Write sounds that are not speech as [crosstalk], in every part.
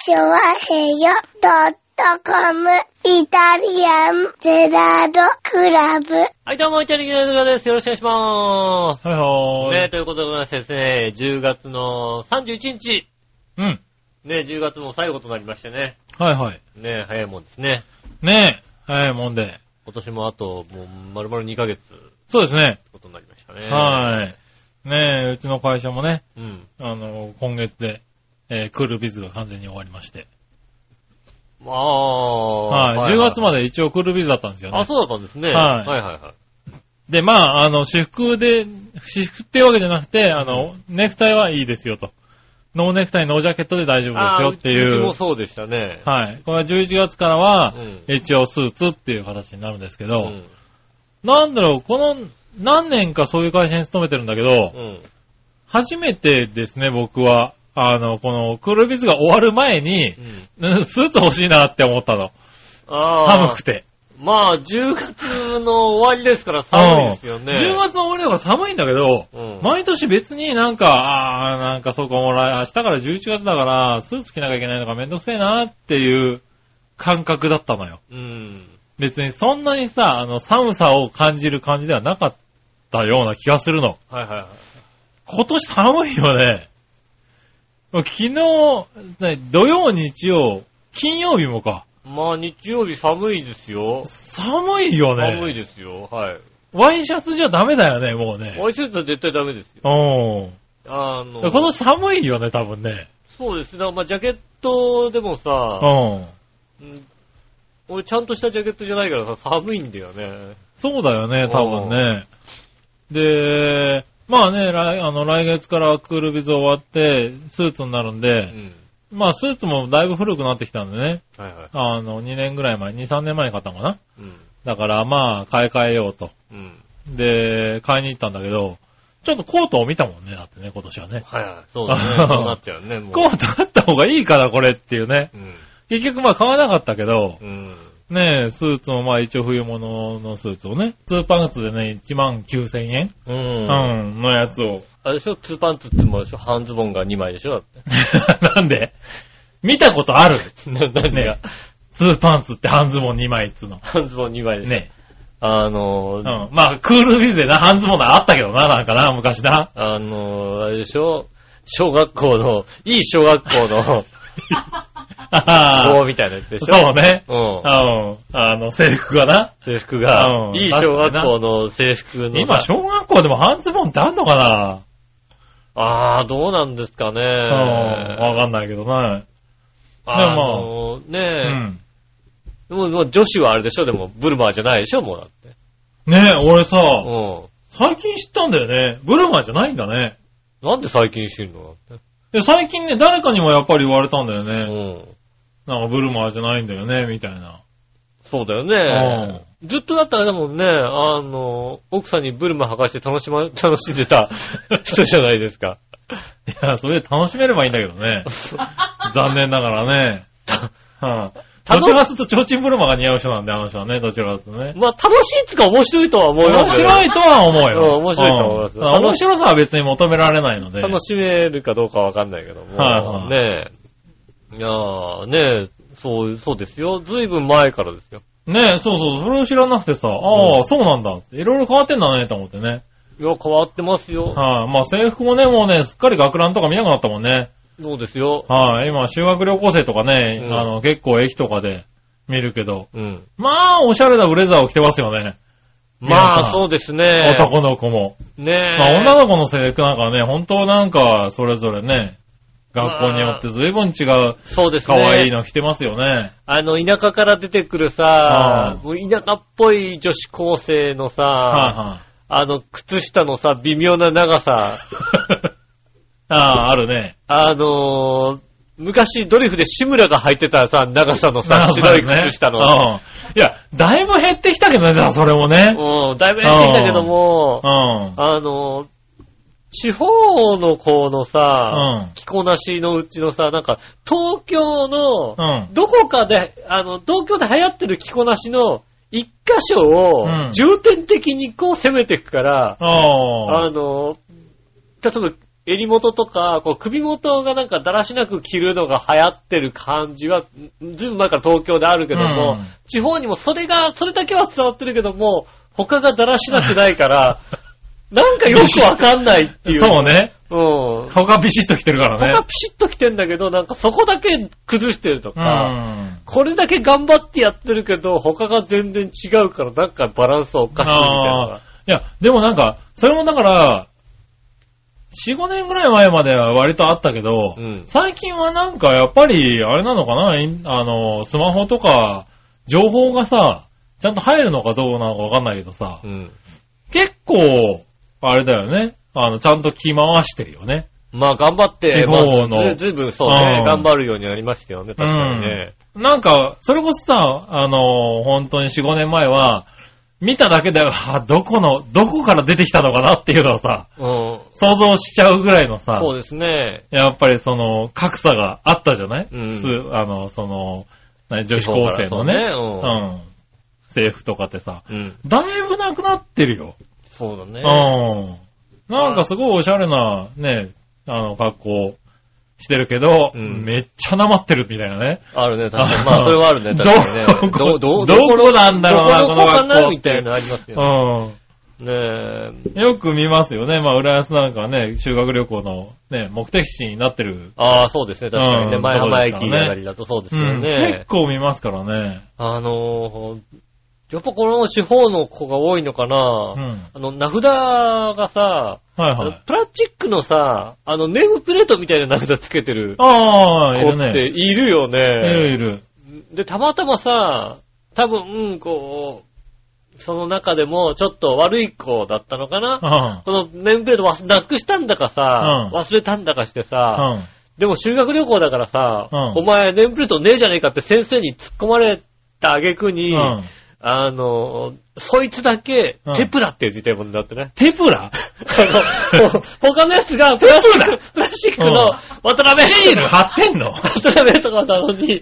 チョワヘヨドットコムイタリアンゼラードクラブ。はい、どうも、イタリアンのです。よろしくお願いしまーす。はいはーい。ねということでございましてですね、10月の31日、うん。ね、10月も最後となりましてね、はいはい。ね、早いもんですね。ねえ。はい、もんで。今年もあと、もう、丸々2ヶ月、ってそうですね。ことになりましたね。はい。ねえ、うちの会社もね、うん。あの、今月で、えークールビズが完全に終わりまして。まあ、はい。10月まで一応クールビズだったんですよね。あ、そうだったんですね。はいはいはいはい。で、まあ、あの、私服で、私服っていうわけじゃなくて、あの、ネクタイはいいですよと。ノーネクタイ、ノージャケットで大丈夫ですよっていううちも。そうでしたね。はい。これは11月からはうん、一応スーツっていう形になるんですけど、うん。なんだろう、この何年かそういう会社に勤めてるんだけど、うん。初めてですね、僕は。あの、この、クールビズが終わる前にう、ん。うんスーツ欲しいなって思ったの。寒くて。まあ、10月の終わりですから寒いですよね。10月の終わりだから寒いんだけど、うん。毎年別になんか、ああ、なんかそうか、もう来明日から11月だから、スーツ着なきゃいけないのがめんどくせえなっていう感覚だったのよ。うん。別にそんなにさ、あの、寒さを感じる感じではなかったような気がするの。はいはいはい。今年寒いよね。昨日、ね土曜、日曜、金曜日もか。まあ、日曜日寒いですよ。寒いよね。寒いですよ。はい。ワイシャツじゃダメだよね、もうね。ワイシャツは絶対ダメですよ。うん。あの、今年寒いよね、多分ね。そうですね。まあ、ジャケットでもうさ、ん。うん俺ちゃんとしたジャケットじゃないからさ、寒いんだよね。そうだよね、多分ね。で、まあね、来あの来月からクールビズ終わって、スーツになるんうで、ん。まあスーツもだいぶ古くなってきたんでね。はいはい。あの、2年ぐらい前、2、3年前に買ったのかな。うん。だからまあ、買い替えようと。うん。で、買いに行ったんだけど、ちょっとコートを見たもんね、だってね、今年はね。はいはい。そうだね。[laughs] そうなっちゃうね、もう。コートあった方がいいから、これっていうね。うん。結局まあ買わなかったけど、うん。ねえ、スーツもまあ一応冬物のスーツをね、ツーパンツでね、1万9000円、う。うんん、のやつを。あれでしょ？ツーパンツってもでしょ？半ズボンが2枚でしょ？だって。なんで？見たことある [laughs] な、何が？ねツーパンツって半ズボン2枚っつうの。半ズボン2枚でしょ？ねあのうー、ん。まあ、クールビズでな、半ズボンあったけどな、なんかな、昔な。あのー、あれでしょ？小学校の、いい小学校の、[laughs] 棒みたいなやつでしょ？そうね。うんう。ん。あの、制服がな。制服がう、んいい小学校の制服の。今、小学校でも半ズボンってあんのかな？あー、どうなんですかね。うん。わかんないけどな。あのねえ、ん。でももう女子はあれでしょ？でも、ブルマーじゃないでしょ？もうだって。ねえ、俺さ、う最近知ったんだよね。ブルマーじゃないんだね。ん。なんで最近知るの？だって。で最近ね、誰かにもやっぱり言われたんだようね。ん。なんかブルマーじゃないんだよね、みたいな。そうだよね。ずっとだったらでもね、あの、奥さんにブルマ履かして楽しま、[laughs] 楽しんでた人じゃないですか。いや、それで楽しめればいいんだけどね。[laughs] 残念ながらね。は [laughs] 楽どちらかというと、ちょうちんブルマが似合う人なんで、あの人はね、どちらかというとね。まあ、楽しいっつうか面白いとは思いま面すよ。白いとは思うよ。うん面白いと思いますうん面白さは別に求められないので。楽しめるかどうかわかんないけども。はいはいねえ。いやー、ねえ、そう、そうですよ。ずいぶん前からですよ。ねえ、そうそう、それを知らなくてさ、ああ、うんそうなんだ。いろいろ変わってんだね、と思ってね。いや、変わってますよ。はい、まあ制服もね、もうね、すっかり学ランとか見なくなったもんね。そうですよ。はい、今、修学旅行生とかね、うんあの、結構駅とかで見るけど、うん。まあ、おしゃれなブレザーを着てますよね。皆まあ、そうですね。男の子も。ねえ。まあ、女の子の制服なんかね、本当なんか、それぞれね、学校によって随分違う、そうですね。可愛いの着てますよね。あの、田舎から出てくるさ、もう田舎っぽい女子高生のさ、はあの、靴下のさ、微妙な長さ。[laughs] ああ、あるね。あのー昔ドリフで志村が履いてたさ、長さのさ、[laughs] 白い靴下の。うん。いや、だいぶ減ってきたけどね、それもね。うん、だいぶやってきたけどもう、ん。あのー地方の子のさ、うん着こなしのうちのさ、なんか、東京の、うん。どこかで、あの、東京で流行ってる着こなしの一箇所をうん重点的にこう攻めていくから、ああ。あの、例えば、襟元とか、こう首元がなんかだらしなく着るのが流行ってる感じは、ずいぶん前から東京であるけども、うん地方にもそれが、それだけは伝わってるけども、他がだらしなくないから、[laughs] なんかよくわかんないっていう。そう。ね。うん。他ビシッと来てるからね。他ピシッと着てんだけど、なんかそこだけ崩してるとうか、ん。これだけ頑張ってやってるけど、他が全然違うから、なんかバランスおかしいみたいな。いや、でもなんか、それもだから、4、5年ぐらい前までは割とあったけど、うん最近はなんかやっぱり、あれなのかな？あの、スマホとか、情報がさ、ちゃんと入るのかどうなのかわかんないけどさ、うん。結構、あれだよね。あの、ちゃんと着回してるよね。まあ頑張って、地方のまあずずいぶんそうねう、ん頑張るようになりましたよね、確かにね。なんか、それこそさ、あの、本当に4、5年前は、見ただけで、あ、どこの、どこから出てきたのかなっていうのをさ、うん。想像しちゃうぐらいのさ、そうですね。やっぱりその、格差があったじゃない、うんすあの、その、何女子高生のね、地方からうん。制服とかってさ、うん。だいぶなくなってるよ。そうだね。うん。なんかすごいおしゃれな、ね、あの、格好してるけど、うんめっちゃなまってるみたいなね。あるね、確かに。まあ、それはあるね、確かにね。どこど、どこなんだろうなどこの学校なみたいなのありますようね。ねえ。ん。よく見ますよね。まあ、浦安なんかはね、修学旅行のね、目的地になってる。ああ、そうですね、確かにね。うん前浜駅あたりだとそうですうん。よね結。構見ますからね。あのー、やっぱこの地方の子が多いのかう。なんあの、名札がさ、はいはい。プラスチックのさ、あの、ネームプレートみたいな名札つけてるああ、い子。っているよね。いるいる。で、たまたまさ、多分、うん、こう、その中でもちょっと悪い子だったのかなうん。このネームプレート忘なくしたんだかさ、うん忘れたんだかしてさ、うん。でも修学旅行だからさ、うんお前ネームプレートねえじゃねえかって先生に突っ込まれた挙句に、うん。あの、そいつだけうん、テプラって言ってたもんだってね。テプラ？あの、[laughs] 他のやつがプラスチック、プラスチックのうん。渡辺。シール貼ってんの？渡辺とかなのに、ん。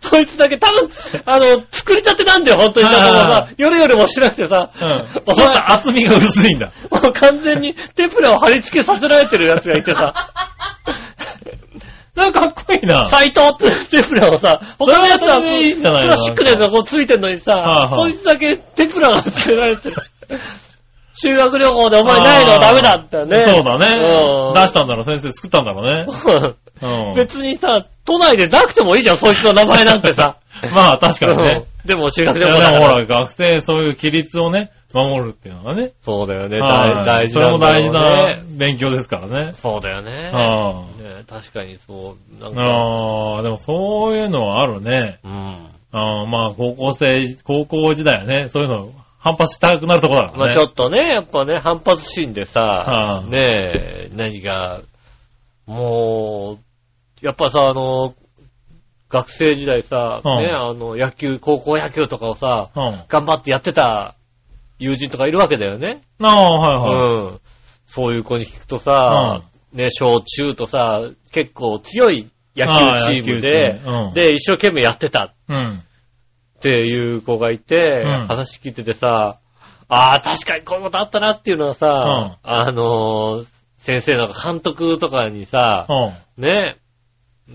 そいつだけ多分、あの、作りたてなんだよ、本当に。だからはいはいさ、夜夜もしてなくてさ、うん。おちょっ前と厚みが薄いんだ。もう完全にテプラを貼り付けさせられてるやつがいてさ、[laughs] なんかかっこいいな。斎藤ってテプラをさ、他のやつはそれはそれでいいんじゃないの？プラスチックのやつがこうついてんのにさ、はいはいそいつだけテプラがつけられてる。[laughs] 修学旅行でお前ないのはダメだったよね。そうだね。うん出したんだろう、先生作ったんだろうね。[laughs] うん。別にさ、都内でなくてもいいじゃん、そいつの名前なんてさ。[laughs] まあ確かにね。うんでも修学いや旅行だでもほら、学生、そういう規律をね、守るっていうのがね。そうだよね、はい大大事それもなんだろうね大事な勉強ですからね。そうだよね。あね確かにそう、なんか、ああ、でもそういうのはあるね。うん。ああまあ高校生、高校時代はね、そういうの反発したくなるところだからね。まあちょっとね、やっぱね、反発心でさは、あねえ、何が、もう、やっぱさ、あの、学生時代さ、うんね、あの、野球、高校野球とかをさ、うん。頑張ってやってた友人とかいるわけだよね。ああ、はいはい。うん。そういう子に聞くとさ、ね、小中とさ、結構強い野球チームで、ムうんで、一生懸命やってたうん。っていう子がいて、うん話聞いててさ、ああ、確かにこういうことあったなっていうのはさ、あのー先生なんか監督とかにさ、うん。ね、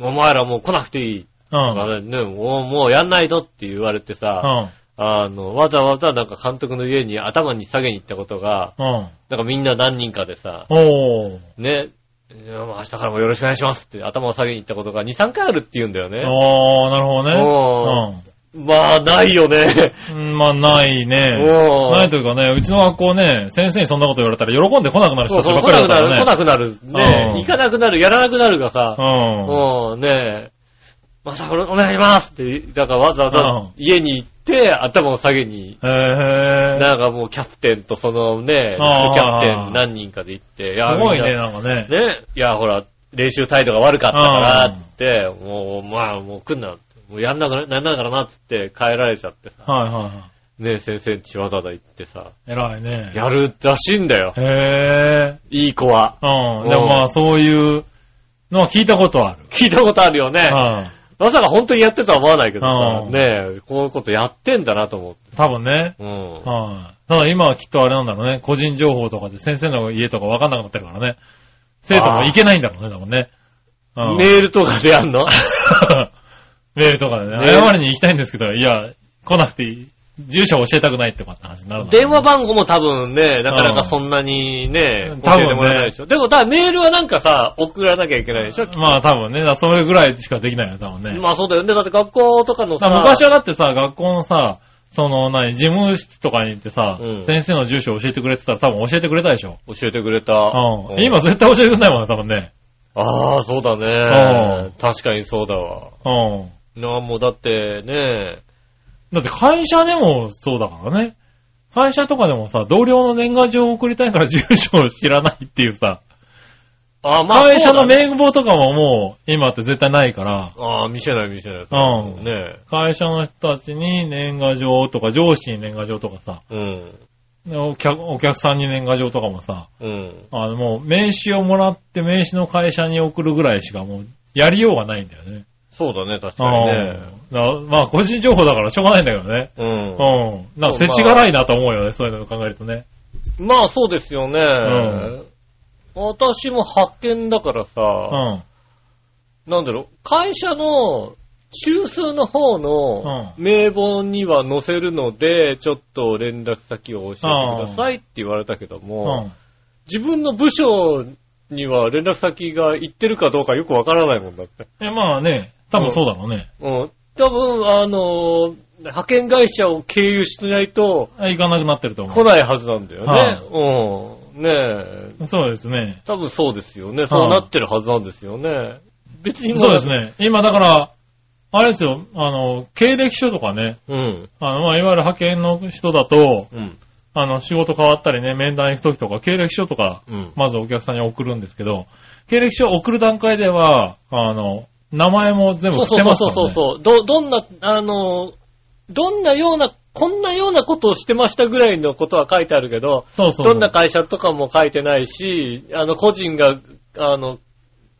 お前らもう来なくていいうん。とかね、もうもうやんないとって言われてさ、うん。あの、わざわざなんか監督の家に頭に下げに行ったことが、うん。なんかみんな何人かでさ、おー。ね、明日からもよろしくお願いしますって頭を下げに行ったことが2、3回あるって言うんだよね。おー、なるほどね。まあ、ないよね。うん。まあ、ないね。うんないというかね、うちの学校ね、先生にそんなこと言われたら喜んで来なくなる人そうそう、たちばっか来なくなる、来。なくなる。ねうん行かなくなる、やらなくなるがさ、うん。もうねまさかお願いしますって、だからわざわざうん家に行って頭を下げに、へぇー。なんかもうキャプテンとそのね、あーキャプテン何人かで行って、いすやごいね、みんななんかね。ね、いや、ほら、練習態度が悪かったからって、もう、まあ、もう来んな。もうやんなくな、なんなからなって帰られちゃってさ。はいはいはい。ね、先生んちわざわざ行ってさ、偉いね。やるらしいんだよ。へいい子は。ぇー。うん。でもまあ、そういうのは聞いたことある。聞いたことあるよね。うん。まさか本当にやってとは思わないけどさ、うんねこういうことやってんだなと思って。多分ね。うん。はい。ただ今はきっとあれなんだろうね。個人情報とかで先生の家とかわかんなくなってるからね。生徒も行けないんだろうね、多分ね。うんメールとかでやんの？[laughs] メールとかでね、ね謝りに行きたいんですけど、いや、来なくていい。住所教えたくないってこと話になるね電話番号も多分ね、なかなかそんなにね、うん教えてもらえないでしょ。でも、だメールはなんかさ、送らなきゃいけないでしょ。まあ多分ね、それぐらいしかできないよ、多分ね。まあそうだよね。だって学校とかのさ、昔はだってさ、学校のさ、その、何、事務室とかに行ってさ、うん先生の住所教えてくれって言ったら多分教えてくれたでしょ。教えてくれた。うん。今絶対教えてくれないもんね、多分ね。ああ、そうだうね。確かにそうだわ。うん。なあ、もうだってね、だって会社でもそうだからね。会社とかでもさ、同僚の年賀状を送りたいから住所を知らないっていうさ、あまあ、会社の名簿とかももう今って絶対ないから、ああ、見せない見せない。うんね会社の人たちに年賀状とか上司に年賀状とかさ、うん。でお客お客さんに年賀状とかもさ、うん。あのもう名刺をもらって名刺の会社に送るぐらいしかもうやりようがないんだよね。そうだね、確かにね。うんだまあ個人情報だからしょうがないんだけどね。うん。うん。なんか世知辛いなと思うよね、そういうのを考えるとね。まあそうですよね。ん私も発見だからうさ、ん。なんだろう、会社の中枢の方の名簿には載せるので、ちょっと連絡先を教えてくださいって言われたけどうも、ん。自分の部署には連絡先が行ってるかどうかよくわからないもんだって。え、まあね、多分そうだろうね。うん。多分、あの、派遣会社を経由しないとあ行かなくなってると思来ないはずなんだよはいね。うん。ねえ。う。そうですね。多分そうですよね。そうなってるはずなんですよね。別にもそうです。ね。今だから、あれですよ、あの、経歴書とかね、うん。あの、まあ、いわゆる派遣の人だと、うん。あの、仕事変わったりね、面談行くときとか、経歴書とか、うん。まずお客さんに送るんですけど、経歴書を送る段階では、あの、名前も全部そう伏せそうますからね。そうそうそう。ど、どんな、あの、どんなような、こんなようなことをしてましたぐらいのことは書いてあるけど、そうそうそうどんな会社とかも書いてないし、あの、個人が、あの、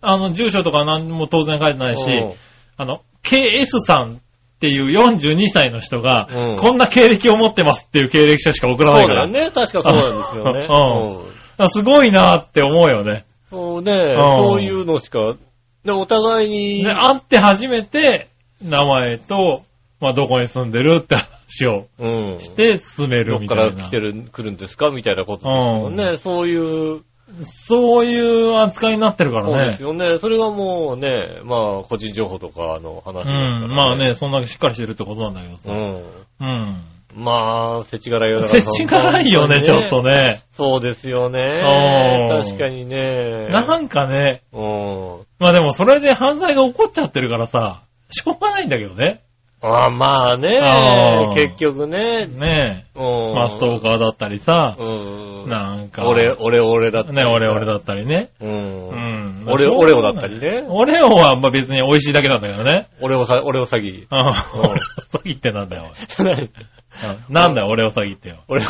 あの、住所とか何も当然書いてないし、うんあの、KS さんっていう42歳の人が、うんこんな経歴を持ってますっていう経歴書しか送らなそいうから。だよね。確かそうなんですよね。[laughs] うんうんだからすごいなって思うよね。そうね、うんそういうのしか、で、お互いに、で、会って初めて、名前と、まあ、どこに住んでるって話をうん。して進めどっかるみたいな。ら来てる、来るんですかみたいなことですよね。そういう、そういう扱いになってるからねそうです。よね。それがもうね、まあ、個人情報とかの話うですから、ん。まあね、そんだけしっかりしてるってことなんだけどさ。うん。うん。まあ、せちがらいよせちがらいよね、ちょっと。ね。そうですよね。うん確かにね。なんかね、うん。まあでもそれで犯罪が起こっちゃってるからさ、しょうがないんだけどね。ああまあね。結局ね。ねうん。え。まあストーカーだったりさ、うん。なんか。俺、俺、俺だったりね、俺俺だったりね。う。うんん。俺、まあ俺をだったり。ね。オレオはまあ別に美味しいだけなんだけどね。俺をさ、俺を詐欺。うん。俺を [laughs] 詐欺ってなんだよ。[laughs] なんだよ、俺を詐欺ってよ。俺、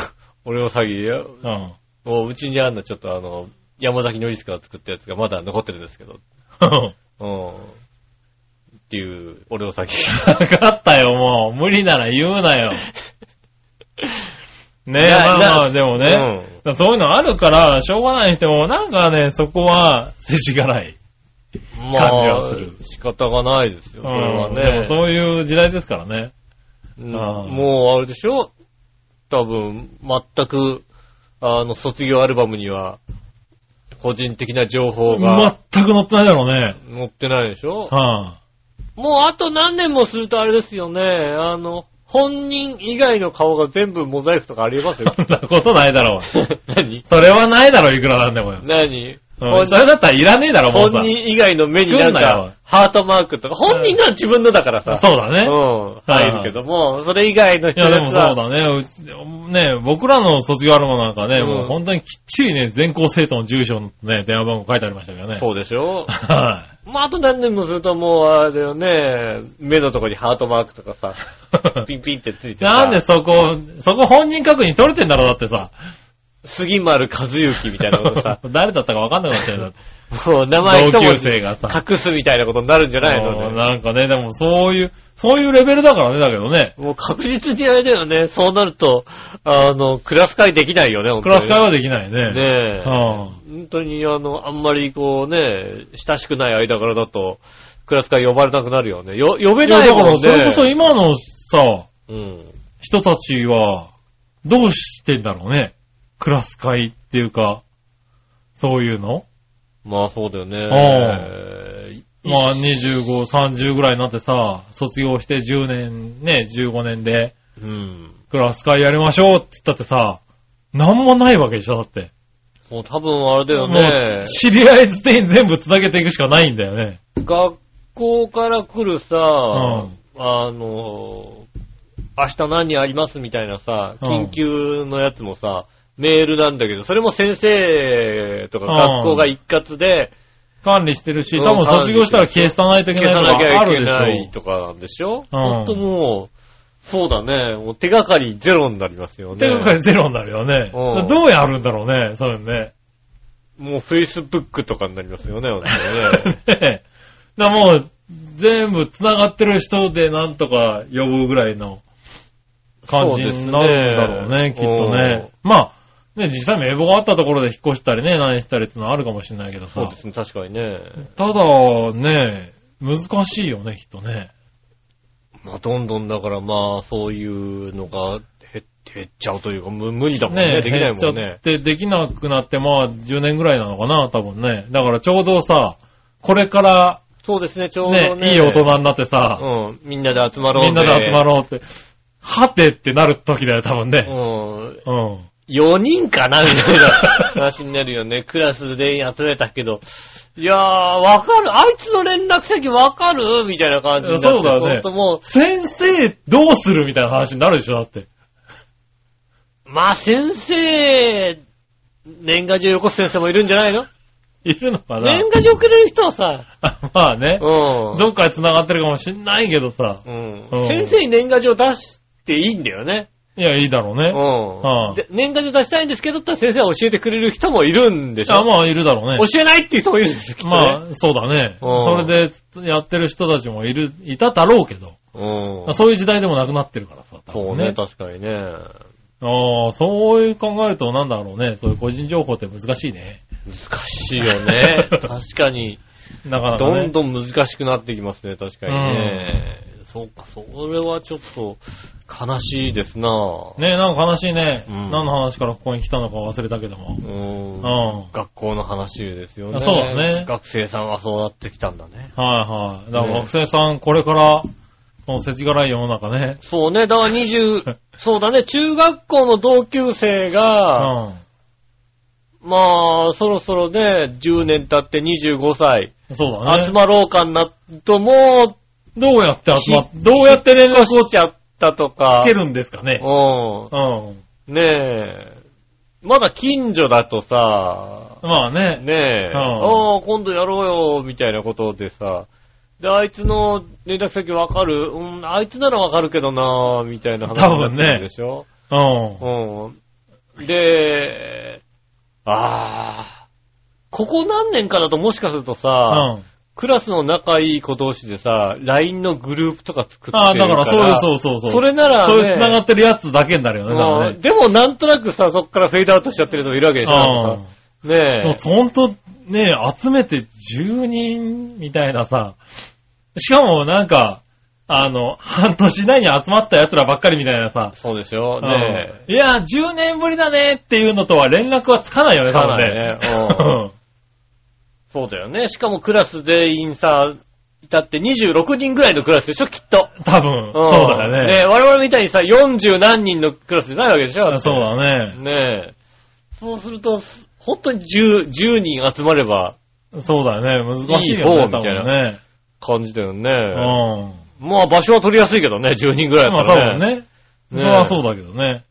俺を詐欺よ。うん。もううちにあんのちょっとあの、山崎のりすから作ったやつがまだ残ってるんですけど。うん。っていう、俺を詐欺。わかったよ、もう。無理なら言うなよ。[laughs] ねえ、いやまあまなあ、でもね、そういうのあるから、しょうがないにしても、なんかね、そこは、世知辛い。うん。ま感じはするあ、仕方がないですよ、それはうんでもね。そういう時代ですからね。もう、あれでしょ？多分、全く、あの、卒業アルバムには、個人的な情報が全く載ってないだろうね。載ってないでしょ？はもうあと何年もするとあれですよね。あの、本人以外の顔が全部モザイクとかありえますよあ。[laughs] そんなことないだろう。[laughs] 何？それはないだろう、いくらなんでもよ。何？うんそれだったらいらねえだろ、もうさ本。人以外の目になんか、ハートマークとか、本人が自分のだからさ。そうだね。うん。入るけども、それ以外のいや、でもそうだね。ね、僕らの卒業アルバムなんかね、うんもう本当にきっちりね、全校生徒の住所のね、電話番号書いてありましたけどね。そうでしょ？はまあ、あと何年もするともう、あれだよね、目のとこにハートマークとかさ、い。[laughs] ピンピンってついてさなんでそこ、そこ本人確認取れてんだろう、だってさ。杉丸和幸みたいなのがさ、[laughs] 誰だったかわかんなくなっちゃうよ。もう名前一同級生がさ。隠すみたいなことになるんじゃないのね。なんかね、でもそういう、そういうレベルだからね、だけどね。もう確実にあれだよね。そうなると、あの、クラス会できないよね、クラス会はできないね。ねえ。うん本当に、あの、あんまりこうね、親しくない間柄だと、クラス会呼ばれなくなるよね。よ、呼べないもんね。だから、それこそ今のさ、うん。人たちは、どうしてんだろうね。クラス会っていうか、そういうの？まあそうだよね。まあ25、30ぐらいになってさ、卒業して10年、ね、15年で、うん。クラス会やりましょうって言ったってさ、なんもないわけでしょ、だって。もう多分あれだよもねう。知り合い捨てに全部繋げていくしかないんだよね。学校から来るさ、んあの、明日何ありますみたいなさ、うん緊急のやつもさ、メールなんだけど、それも先生とかうん学校が一括で管理してるし、うん多分卒業したら消さないといけ消ないとかさなきゃいけないょ。とかなんでしょうんそうするともう、そうだね、もう手がかりゼロになりますよね。手がかりゼロになるよね。うんどうやるんだろうね、そういうのね。もう Facebook とかになりますよね、[laughs] ね。ねだもう、全部繋がってる人でなんとか呼ぶぐらいの感じになるんだろうね、きっとね。まあ、ね、実際名簿があったところで引っ越したりね、何したりってのはあるかもしれないけどさそうで。すね、確かにね。ただ、ね、難しいよね、きっとね。まあ、どんどんだからまあ、そういうのが減減っちゃうというか、む無理だもんね。ねできないもん減っちゃねっ。てできなくなって、まあ、10年ぐらいなのかな、多分ね。だからちょうどさ、これから、そうですね、ちょうどね。ね、いい大人になってさ、うん。みんなで集まろうみんなで集まろろうって、はてってなる時だよ、多分ね。うん。うん。4人かなみたいな話になるよね。クラス全員集めたけど。いやー、わかるあいつの連絡先わかる？みたいな感じになって。そうだねほんとも先生どうするみたいな話になるでしょ、だって。う、まあ先生、年賀状よこす先生もいるんじゃないの？いるのかな？年賀状くれる人はさ、[laughs] まあね。うん。どっかで繋がってるかもしんないけどさ。うんうん先生に年賀状出していいんだよね。いや、いいだろうね。うん。うんで年賀状出したいんですけどって先生は教えてくれる人もいるんでしょ？あ、まあ、いるだろうね。教えないっていう人もいるんですよ、きっとね。まあ、そうだね。うんそれでやってる人たちもいる、いただろうけど。うん。そういう時代でもなくなってるからさ。多分そうね、確かにね。ああ、そういう考えるとなんだろうね。そういう個人情報って難しいね。難しいよね。[laughs] 確かに。なかなかね。どんどん難しくなってきますね、確かにね。そうか、それはちょっと悲しいですなねなんか悲しいね。うん何の話からここに来たのか忘れたけども。うんうん。学校の話ですよね。そうだね学生さんはそうなってきたんだね。はいはい。だからね学生さん、これから、この世知辛い世の中ね。そうね、だから20、[laughs] そうだね、中学校の同級生うが、ん。まあ、そろそろね、10年経って25歳、そうだね。集まろうかなと、もどうやって集まっひどうやって連う、絡をしちゃったとか。つけるんですかね。ううん。ん。ねえ。まだ近所だとさ、まあね。ねえ、うんああ、今度やろうよ、みたいなことでさ、で、あいつの連絡先わかる？うん、あいつならわかるけどなみたいな話になってるでしょ？うん。うん。で、ああ、ここ何年かだともしかするとさ、うん。クラスの仲いい子同士でさ、LINE のグループとか作ってああ、だからそういう、う。そうそうそう。それならね、そういう繋がってるやつだけになるよね、だからね。うんでもなんとなくさ、そっからフェードアウトしちゃってる人もいるわけでしょなんかうん。もねうほんと、ね集めて10人みたいなさ、しかもなんか、あの、半年以内に集まった奴らばっかりみたいなさえ。、そうでしょねうんいや、10年ぶりだねっていうのとは連絡はつかないよね、多分ね。ね [laughs] そうだよね。しかもクラス全員さ、いたって26人ぐらいのクラスでしょ、きっと。多分、んそうだよね。ね我々みたいにさ、40何人のクラスじゃないわけでしょそうだね。ねえ。そうすると、本当に10、10人集まればそうだよね。難しいいいよね、多方みたいな分ね。感じだよね。うん。まあ場所は取りやすいけどね、10人ぐらいだまあったらね。多分ね。ねそれはそうだけどね。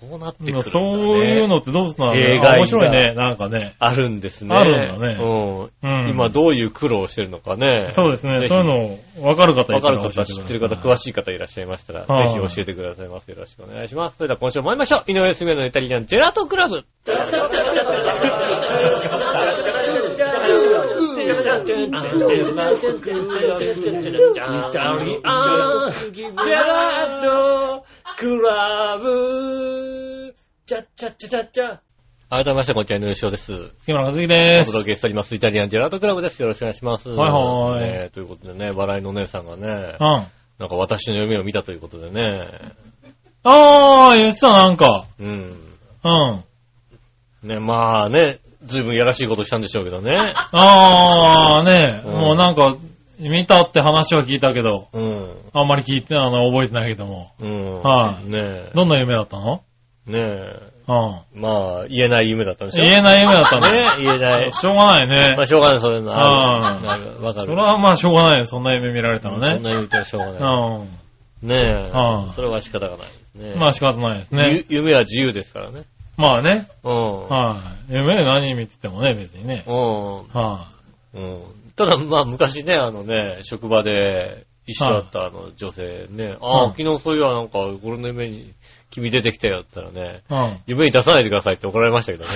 そうなってくるね。そういうのってどうすんの弊害が面白いね、なんかね。あるんですね。あるんだねうん。うん。今どういう苦労をしてるのかね。そうですね。そういうの、わかる方いわかる方、たら教え知ってる方、詳しい方いらっしゃいましたら、はいぜひ教えてくださいませ。よろしくお願いします。それでは今週も参りましょう。井上すめのイタリアンジェラートクラブ。クラブチャッチャッチャチャッチャ改めまして、こんにちは、井上翔です。杉村和樹ですお。届けしております、イタリアンジェラートクラブです。よろしくお願いします。はいはいねということでね、笑いのお姉さんがねう、ん。なんか私の夢を見たということでね、あー、言ってた、なんか。うん。うん。ね、まあね、ずいぶんやらしいことしたんでしょうけどね。[laughs] ああ、ねうんもうなんか、見たって話は聞いたけど、うん。あんまり聞いて、あの、覚えてないけども。うん。はいねえ。どんな夢だったの？ねえ。うん。まあ、言えない夢だったんでしょ？言えない夢だった。ね言えない。[laughs] しょうがないねまあ、。しょうがない、そういうんわかる。それはまあしょうがないよ。そんな夢見られたのそんね。な夢はしょうがうない。ん。ねえうん。それは仕方がない。ねえまあ仕方ないですね。ゆ夢は自由ですからね。まあね。うん。はい。夢で何見ててもね、別にね。うん。はうん。ただ、まあ、昔ね、あのね、職場で一緒だったあの女性ね、ああ、うん昨日そういえばなんか、俺の夢に君出てきたよって言ったらね、い。うん。夢に出さないでくださいって怒られましたけどね。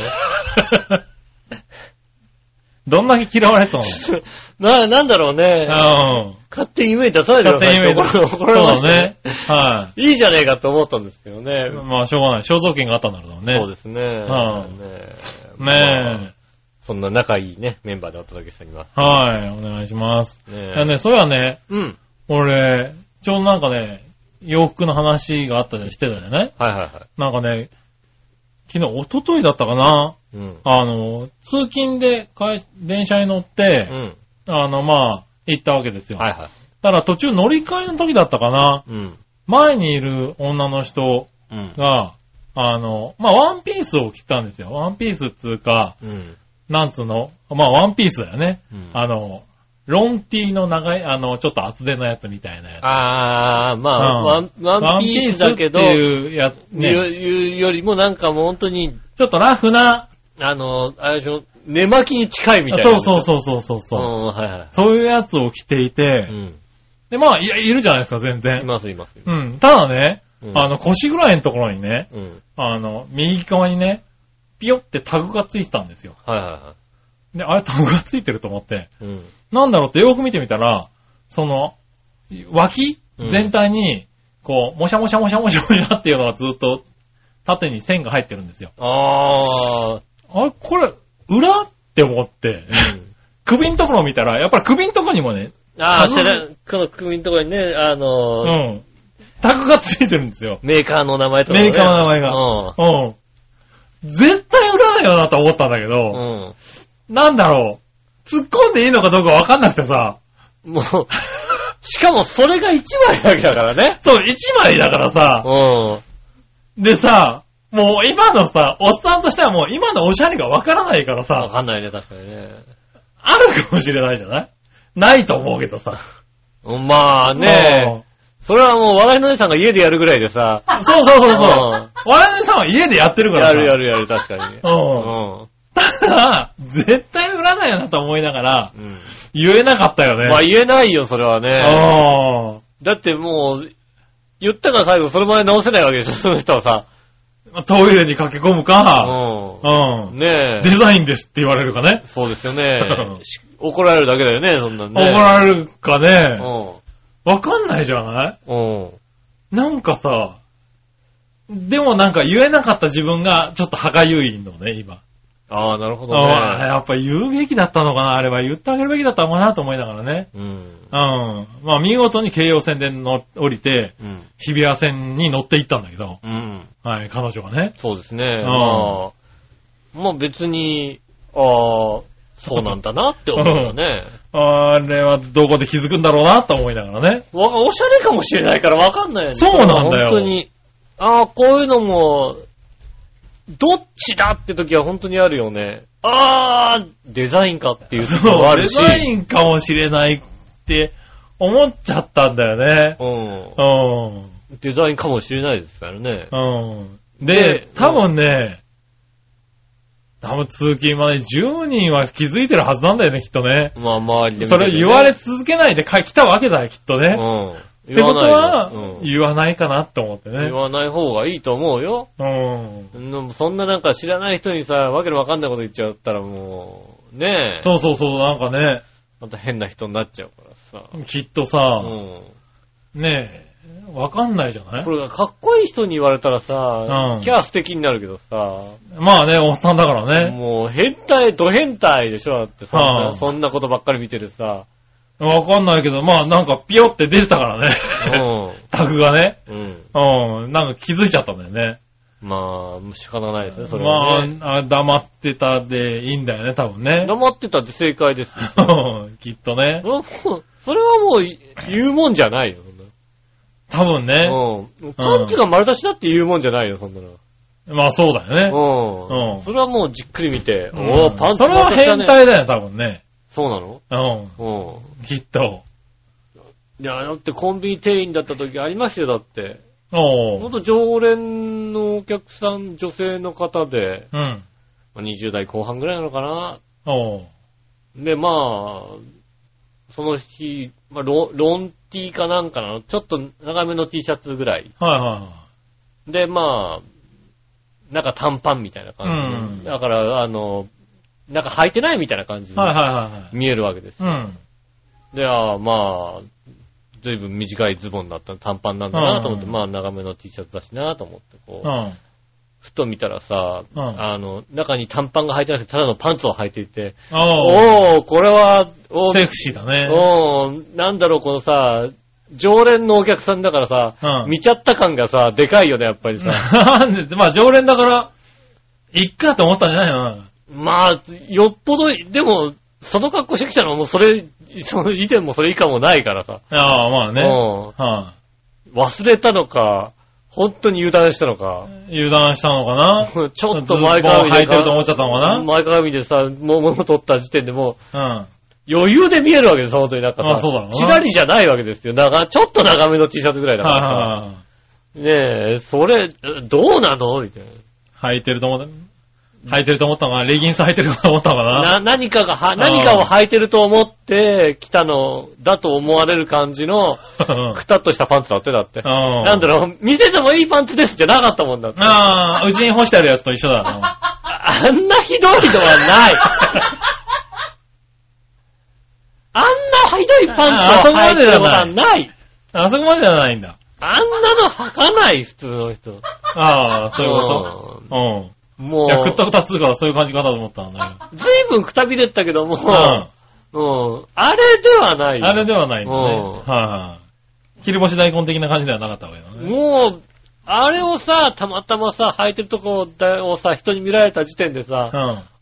[laughs] どんだけ嫌われたの？[laughs] な、なんだろうね。うん。勝手に夢に出さないでく勝手にださいって夢だ。怒られましたそうだね。はいいいじゃねえかと思ったんですけどね。い。まあしょうがない。肖像権があったんだろうね。そうですね。んねまあねそんな仲いいね、メンバーでお届けしております。え。はい。お願いします。いやねね、そういやね、うん。俺、ちょうどなんかね、洋服の話があったりしてたじゃないはいはいはなんかね、昨日、一昨日だったかな？い。うん。あの、通勤で会電車に乗っうて、ん。あの、まあ、行ったわけですよ。はいはい。ただ途中乗り換えの時だったかなうん。前にいる女の人うん。が、あの、まあ、ワンピースを着たんですよ。ワンピースっつうか、うん。なんつうの？まあ、ワンピースだよね。うんあの、ロンティーの長い、あの、ちょっと厚手のやつみたいなやつ。あー、まあ、うんワンワンピースだけど、っていうやつ、ね、いうよりもなんかもう本当に、ちょっとラフな、あの、あれでしょ、寝巻きに近いみたいな。そうそうそうそうそうそう、うん、はいはい。そういうやつを着ていて、うん。で、まあ、いや、いるじゃないですか、全い然。ますいます。うん。ただね、うんあの、腰ぐらいのところにね、うん。あの、右側にね、ピヨってタグがついてたんですよ。はいはいはで、あれタグがついてると思って、い。うん。なんだろうってよく見てみたら、その、脇うん全体に、こう、もしゃもしゃもしゃもしゃもしゃっていうのがずっと、縦に線が入ってるんですよ。あー。あれ、これ、裏って思って、首のところを見たら、やっぱり首のところにもね、あー、タグ背中この首のところにね、あうの、ん、タグがついてるんですよ。メーカーの名前とかね。メーカーの名前がううん。絶対裏だよなと思ったんだけど、ん。うん。なんだろう。突っ込んでいいのかどうかわかんなくてさ、もう、しかもそれが一枚だけだからね。そう、一枚だからさ、うん。でさ、もう今のさ、おっさんとしてはもう今のおしゃれがわからないからわさ、かんないね、確かにね。あるかもしれないじゃない？ないと思うけどさ。まあね、それはもう笑いの姉さんが家でやるぐらいでさ、うんそうそうそうそう。うん我々さんは家でやってるからさ。やるやるやる、確かに。う。うんただ、絶対裏だよなと思いながら、ん。うん。言えなかったよね。まあ言えないよ、それはね。あだってもう、言ったから最後そのまま直せないわけでしょ、その人はさ。あ。トイレに駆け込むか、う。うんん。ねえ。デザインですって言われるかね。そうですよね。[laughs] し怒られるだけだよね、そんなんね。怒られるかね。う。わかんないじゃない？うん。なんかさ、でもなんか言えなかった自分がちょっと歯がゆいのね、今。ああ、なるほどああね。やっぱ言うべきだったのかな、あれは。言ってあげるべきだったのかなと思いながらね。うん。うん。まあ見事に京葉線で乗降りて、うん。日比谷線に乗って行ったんだけど、うん。はい、彼女がね。そうですね。んまあ、まあ別に、ああ、そうなんだなって思うよね。あれはどこで気づくんだろうなと思いながらね。わおしゃれかもしれないからわかんないよね。そうなんだよ本当に。ああ、こういうのも、どっちだって時は本当にあるよね。ああ、デザインかっていう時もあるし。デザインかもしれないって思っちゃったんだよね。ううん。ん。デザインかもしれないですからね。うん。でで、多分ね、多分通勤まで10人は気づいてるはずなんだよね、きっとね。まあ周りで見てそれ言われ続けないで帰来たわけだよ、きっとね。うん。ってことは、うん言わないかなって思ってね言。わない方がいいと思うよ。うん。うんそんななんか知らない人にさ、わけのわかんないこと言っちゃったらもう、ねえ。そうそうそう、なんかね、また変な人になっちゃうからさ。きっとさ、うん。ねえ、わかんないじゃない？これがかっこいい人に言われたらさ、うんキャー素敵になるけどさ、まあね、おっさんだからね。もう変態、ド変態でしょだってそんな、はあそんなことばっかり見てるさ。わかんないけど、まあなんかピヨって出てたからね。う [laughs] タグがね。ん。うん。うん。なんか気づいちゃったんだよね。まあ、仕方ないですね、それはね。まああ、黙ってたでいいんだよね、多分ね。黙ってたって正解ですよ。[laughs] きっとね。それはもう言うもんじゃないよ、多分ね。そんなうん。パンチが丸出しだって言うもんじゃないよ、そんなの。まあそうだよね。うん。うんそれはもうじっくり見て、うんおー、パンチそれは丸出しだね変。態だよ、多分ね。そうなの？うん。うん。きっと。いや、だってコンビニ店員だった時ありましたよ、だって。おう。ほんと常連のお客さん、女性の方で、うん。まあ20代後半ぐらいなのかな。おう。で、まあ、その日、まあロ、ロン T かなんかなの、ちょっと長めの T シャツぐらい。はいはいはで、まあ、なんか短パンみたいな感じで、うんだから、あの、なんか履いてないみたいな感じい。ではいはいはい見えるわけです。はい。うん。で、ああ、まあ、ずいぶん短いズボンだった短パンなんだなと思って、うんまあ長めの T シャツだしなと思って、こう、うん。ふと見たらさ、うんあの、中に短パンが履いてなくて、ただのパンツを履いていて、おう。おー、これは、おーセクシーだね。おー、なんだろう、このさ、常連のお客さんだからさ、うん見ちゃった感がさ、でかいよね、やっぱりさ。[laughs] なんで、まあ常連だから、いっかって思ったんじゃないの？まあ、よっぽど、でも、その格好してきたのはもうそれ、その以前もそれ以下もないからさ。ああ、まあね。うんは忘れたのか、本当に油断したのか。い。油断したのかな [laughs] ちょっと前かがみでズボン履いてると思っちゃったのかな前かがみでさ、もう物取った時点でもう余裕で見えるわけです、本当になんかさ。あそうだろうなチラリじゃないわけですよ。長、ちょっと長めの T シャツぐらいだからさ。はねえ、それ、どうなの？みたいいはい。履いてると思った。履いてると思ったのかな？レギンス履いてると思ったのかな？なな、何かがは、何かを履いてると思って来たのだと思われる感じの、う [laughs] んくたっとしたパンツだって、だって。うんなんだろう、見せてもいいパンツですじゃなかったもんだって。ああ、うちに干してあるやつと一緒だな。あんなひどいのはない。[laughs] あんなひどいパンツを履いてることはない。あそこまではないんだ。あんなの履かない、普通の人。ああ、そういうこと？うん。ともいや、くったう、くたっつうからそういう感じかなと思ったんだずいぶんくたびれったけども、けど。うん。あれではないうん。あれではないんだね。うんはいはい。切り干し大根的な感じではなかったわけだね。もう、あれをさ、たまたまさ、履いてるとこをさ、人に見られた時点でさ、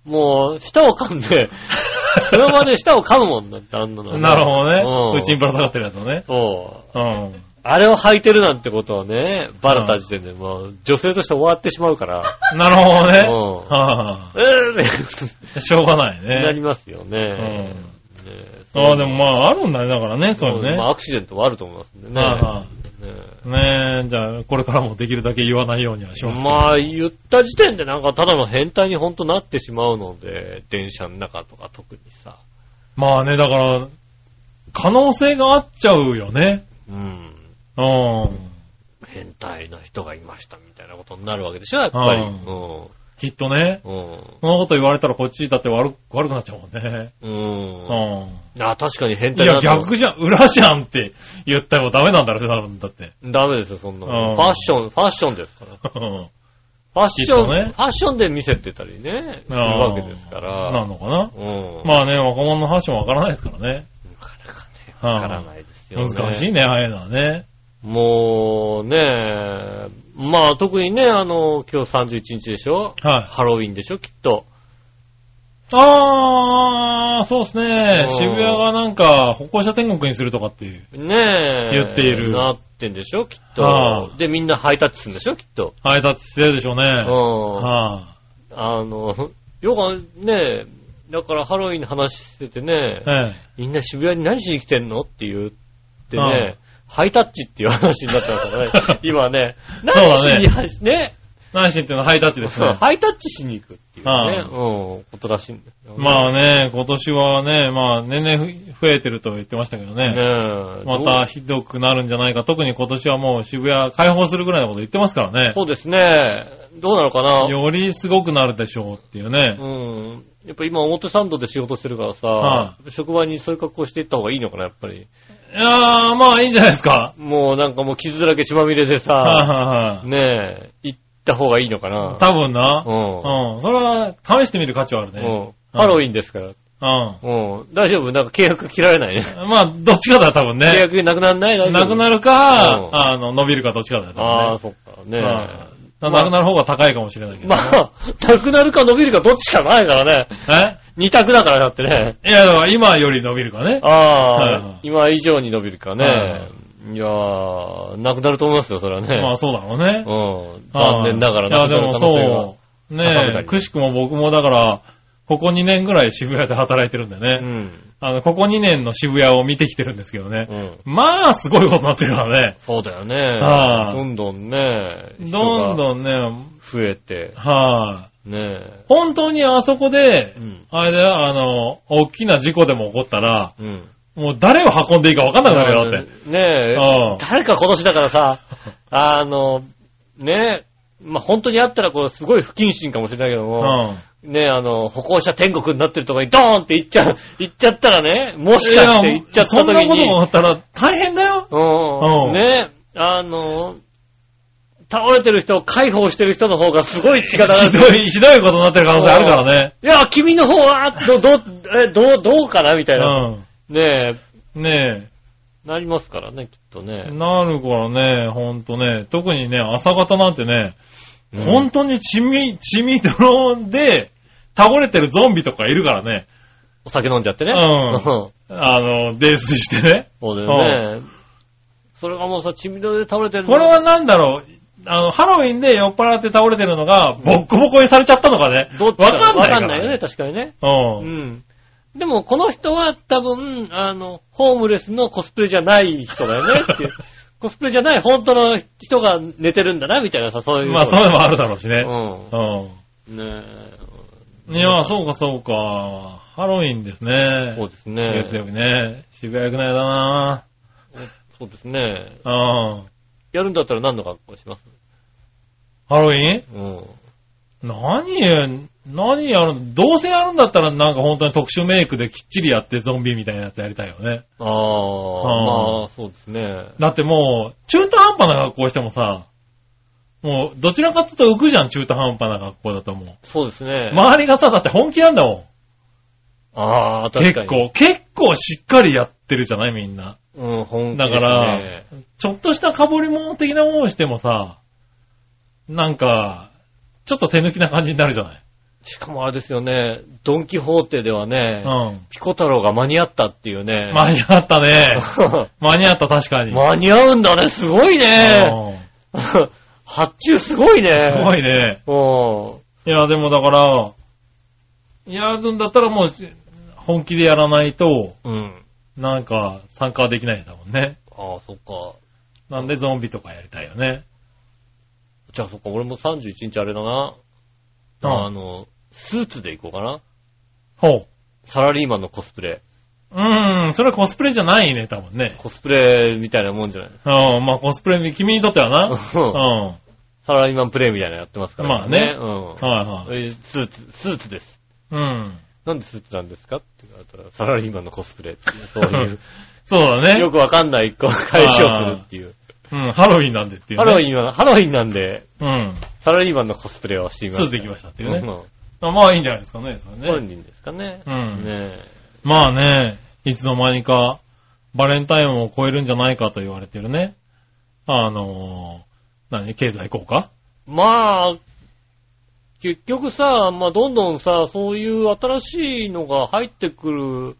もう、舌を噛んで、その場で舌を噛むもんだって、あんなの、うん。なるほどね。うんうちにぶら下がってるやつをね。そう。うん。あれを履いてるなんてことをね、バレた時点でもう、女性として終わってしまうから、なるほどね。うんはえい。しょうがないーなりね。ますよね。ねああ、でもまあ、あるんだね。だからね、そういうね。まあ、アクシデントはあると思いますんでね。はいはねねえ、じゃあ、これからもできるだけ言わないようにはします。まあ、言った時点でなんかただの変態にほんとなってしまうので、電車の中とか特にさ。まあね、だから、可能性があっちゃうよね。うん。うん。変態な人がいましたみたいなことになるわけでしょ、やっぱり。ううん。きっとね。うん。そのこと言われたらこっちだって悪く、悪くなっちゃうもんね。う。うんん。あ、確かに変いや、態だと逆じゃん、裏じゃんって言ったらダメなんだろ、多分だって。ダメですよ、そんなの。うんファッション、ファッションですから。[laughs] うん。ファッション、ねファッションで見せてたりね、するわけですから。なのかな？うん。まあね、若者のファッションわからないですからね。なかなかね、わからないですよね。難しいね、ああいうのはね。もうね、まあ特にね、あの、今日31日でしょ？はい。ハロウィンでしょ？きっと。あー、そうですねう。ん渋谷がなんか、歩行者天国にするとかっていう。ねえ。言っているなってんでしょ？きっはと。で、みんなハイタッチするんでしょ？きっと。配達してるでしょうね。うん。はあの、よくね、だからハロウィンの話しててねい。、えみんな渋谷に何しに来てんの？って言ってうんね、ハイタッチっていう話になったんですよね。[laughs] 今ね。そうだね何しには、ね、何しにっていうの？はハイタッチですそう、ね。ハイタッチしに行くっていうね、はいうん、ことらしいんですよ、まあね、今年はね、まあ年々増えてると言ってましたけどねね。えまたひどくなるんじゃないか。特に今年はもう渋谷開放するぐらいのこと言ってますからね。そうですね。どうなのかな？よりすごくなるでしょうっていうね。うん。やっぱ今表参道で仕事してるからさ、は職場にそういう格好していった方がいいのかな、やっぱり。いやー、まあいいんじゃないですか。もうなんかもう傷だらけ血まみれではいさ、はいはい。ねえ、行った方がいいのかな。多分な。うん。うん。それは試してみる価値はあるね。うん。ハロウィンですから。うん。うん。大丈夫？なんか契約切られないね。まあ、どっちかだよ多分契ね。約なくならないなくなるかう、んあの、伸びるかどっちかだよ多分ね。ああ、そっか。ねうんえ。なくなる方が高いかもしれないけど。まあ、なくなるか伸びるかどっちかないからね。え？二択だからだってね。いや、だから今より伸びるかね。あはいはいあ、今以上に伸びるかはいね。いやー、なくなると思いますよ、それはね。まあそうだろうね。うん。残念ながらいや、でもなくなる可能性がそう。高めたりねえ、くしくも僕もだから、ここ2年ぐらい渋谷で働いてるんでうね。ん。あの、ここ2年の渋谷を見てきてるんですけどね。うん。まあ、すごいことになってるからね。そうだよね。はいどんどんね、どんんどんね、増えて、はい、ね本当にあそこでう、ん。あれだよ、あの、大きな事故でも起こったら、うん。もう誰を運んでいいか分かんなくなるよ、だって。ねえうん、誰か今年だからさ、[laughs] あの、ねえ、まあ、本当にあったらこれすごい不謹慎かもしれないけどうも、ん。ねえ、あの、歩行者天国になってるとこにドーンって行っちゃう、[laughs] 行っちゃったらね、もしかして行っちゃった時そんなことに、があったら大変だよ。うん。うんねあの、倒れてる人を解放してる人の方がすごい血がひ。どい、ひどいことになってる可能性あるからね。いや、君の方は、ど、ど、え、どう、どうかなみたいな。うねえ、ん。ねなりますからね、きっとえ。ね。なるからね、ほんとね。特にね、朝方なんてね、うん本当に血み、血みどろで倒れてるゾンビとかいるからね。お酒飲んじゃってね。うんそうあの、泥酔してね。だよね。それがもうさ、血みどろで倒れてるのこれはなんだろう、あの、ハロウィンで酔っ払って倒れてるのが、ボッコボコにされちゃったのかね。どっちわかんないわかんないよね、確かにね。う。うんん。でも、この人は多分、あの、ホームレスのコスプレじゃない人だよねっていう。[laughs] コスプレじゃない本当の人が寝てるんだな、みたいなさ、そういう。まあ、そういうのもあるだろうしね。ううん。ん。ねいや、そうかそうか。ハロウィンですえ。ね。そうですね。月曜日ね。渋谷行くのやだなそうですね。うん。やるんだったら何の格好します？ハロウィン？うん。何、何やるどうせやるんだったらなんか本当に特殊メイクできっちりやってゾンビみたいなやつやりたいよね。ああ、まあ、そうですね。だってもう、中途半端な格好してもさ、もう、どちらかっていうと浮くじゃん、中途半端な格好だともそうですね。う。周りがさ、だって本気なんだもああ、ん。確かに。結構、結構しっかりやってるじゃないみんな。うん、本気だですね。から、ちょっとした被り物的なものをしてもさ、なんか、ちょっと手抜きな感じになるじゃない。しかもあれですよね、ドンキホーテではね、うん。ピコ太郎が間に合ったっていうね。間に合ったね。[laughs] 間に合った、確かに。間に合うんだね、すごいね。うん [laughs] 発注すごいね。すごいね。うん。いや、でもだから、やるんだったらもう、本気でやらないと、うん。なんか、参加できないんだもんね。ああ、そっか。なんでゾンビとかやりたいよね。じゃあそっか、俺も31日あれだな。うんあの、スーツで行こうかな。ほサラリーマンのコスプレ。う。うーん、それはコスプレじゃないね、多分ね。コスプレみたいなもんじゃない？うん、まあコスプレ、君にとってはな。うんうん。サラリーマンプレイみたいなのやってますからまあねうん。はいはい。えースーツ、スーツです。うん。なんでスーツなんですか？って言われたら、サラリーマンのコスプレっていう、そういう、そうだね。よくわかんないこう返しをするっていう。うん、ハロウィンなんでっていう、ね。ハロウィンは、ハロウィンなんで、ン。サラリーマンのコスプレをしてみました。スーツできましたっていうねうんうん。まあいいんじゃないですかね、それね。本人ですかね。うんねまあね、いつの間にか、バレンタインを超えるんじゃないかと言われてるね。あのー、何経済効果？まあ、結局さ、まあどんどんさ、そういう新しいのが入ってくる。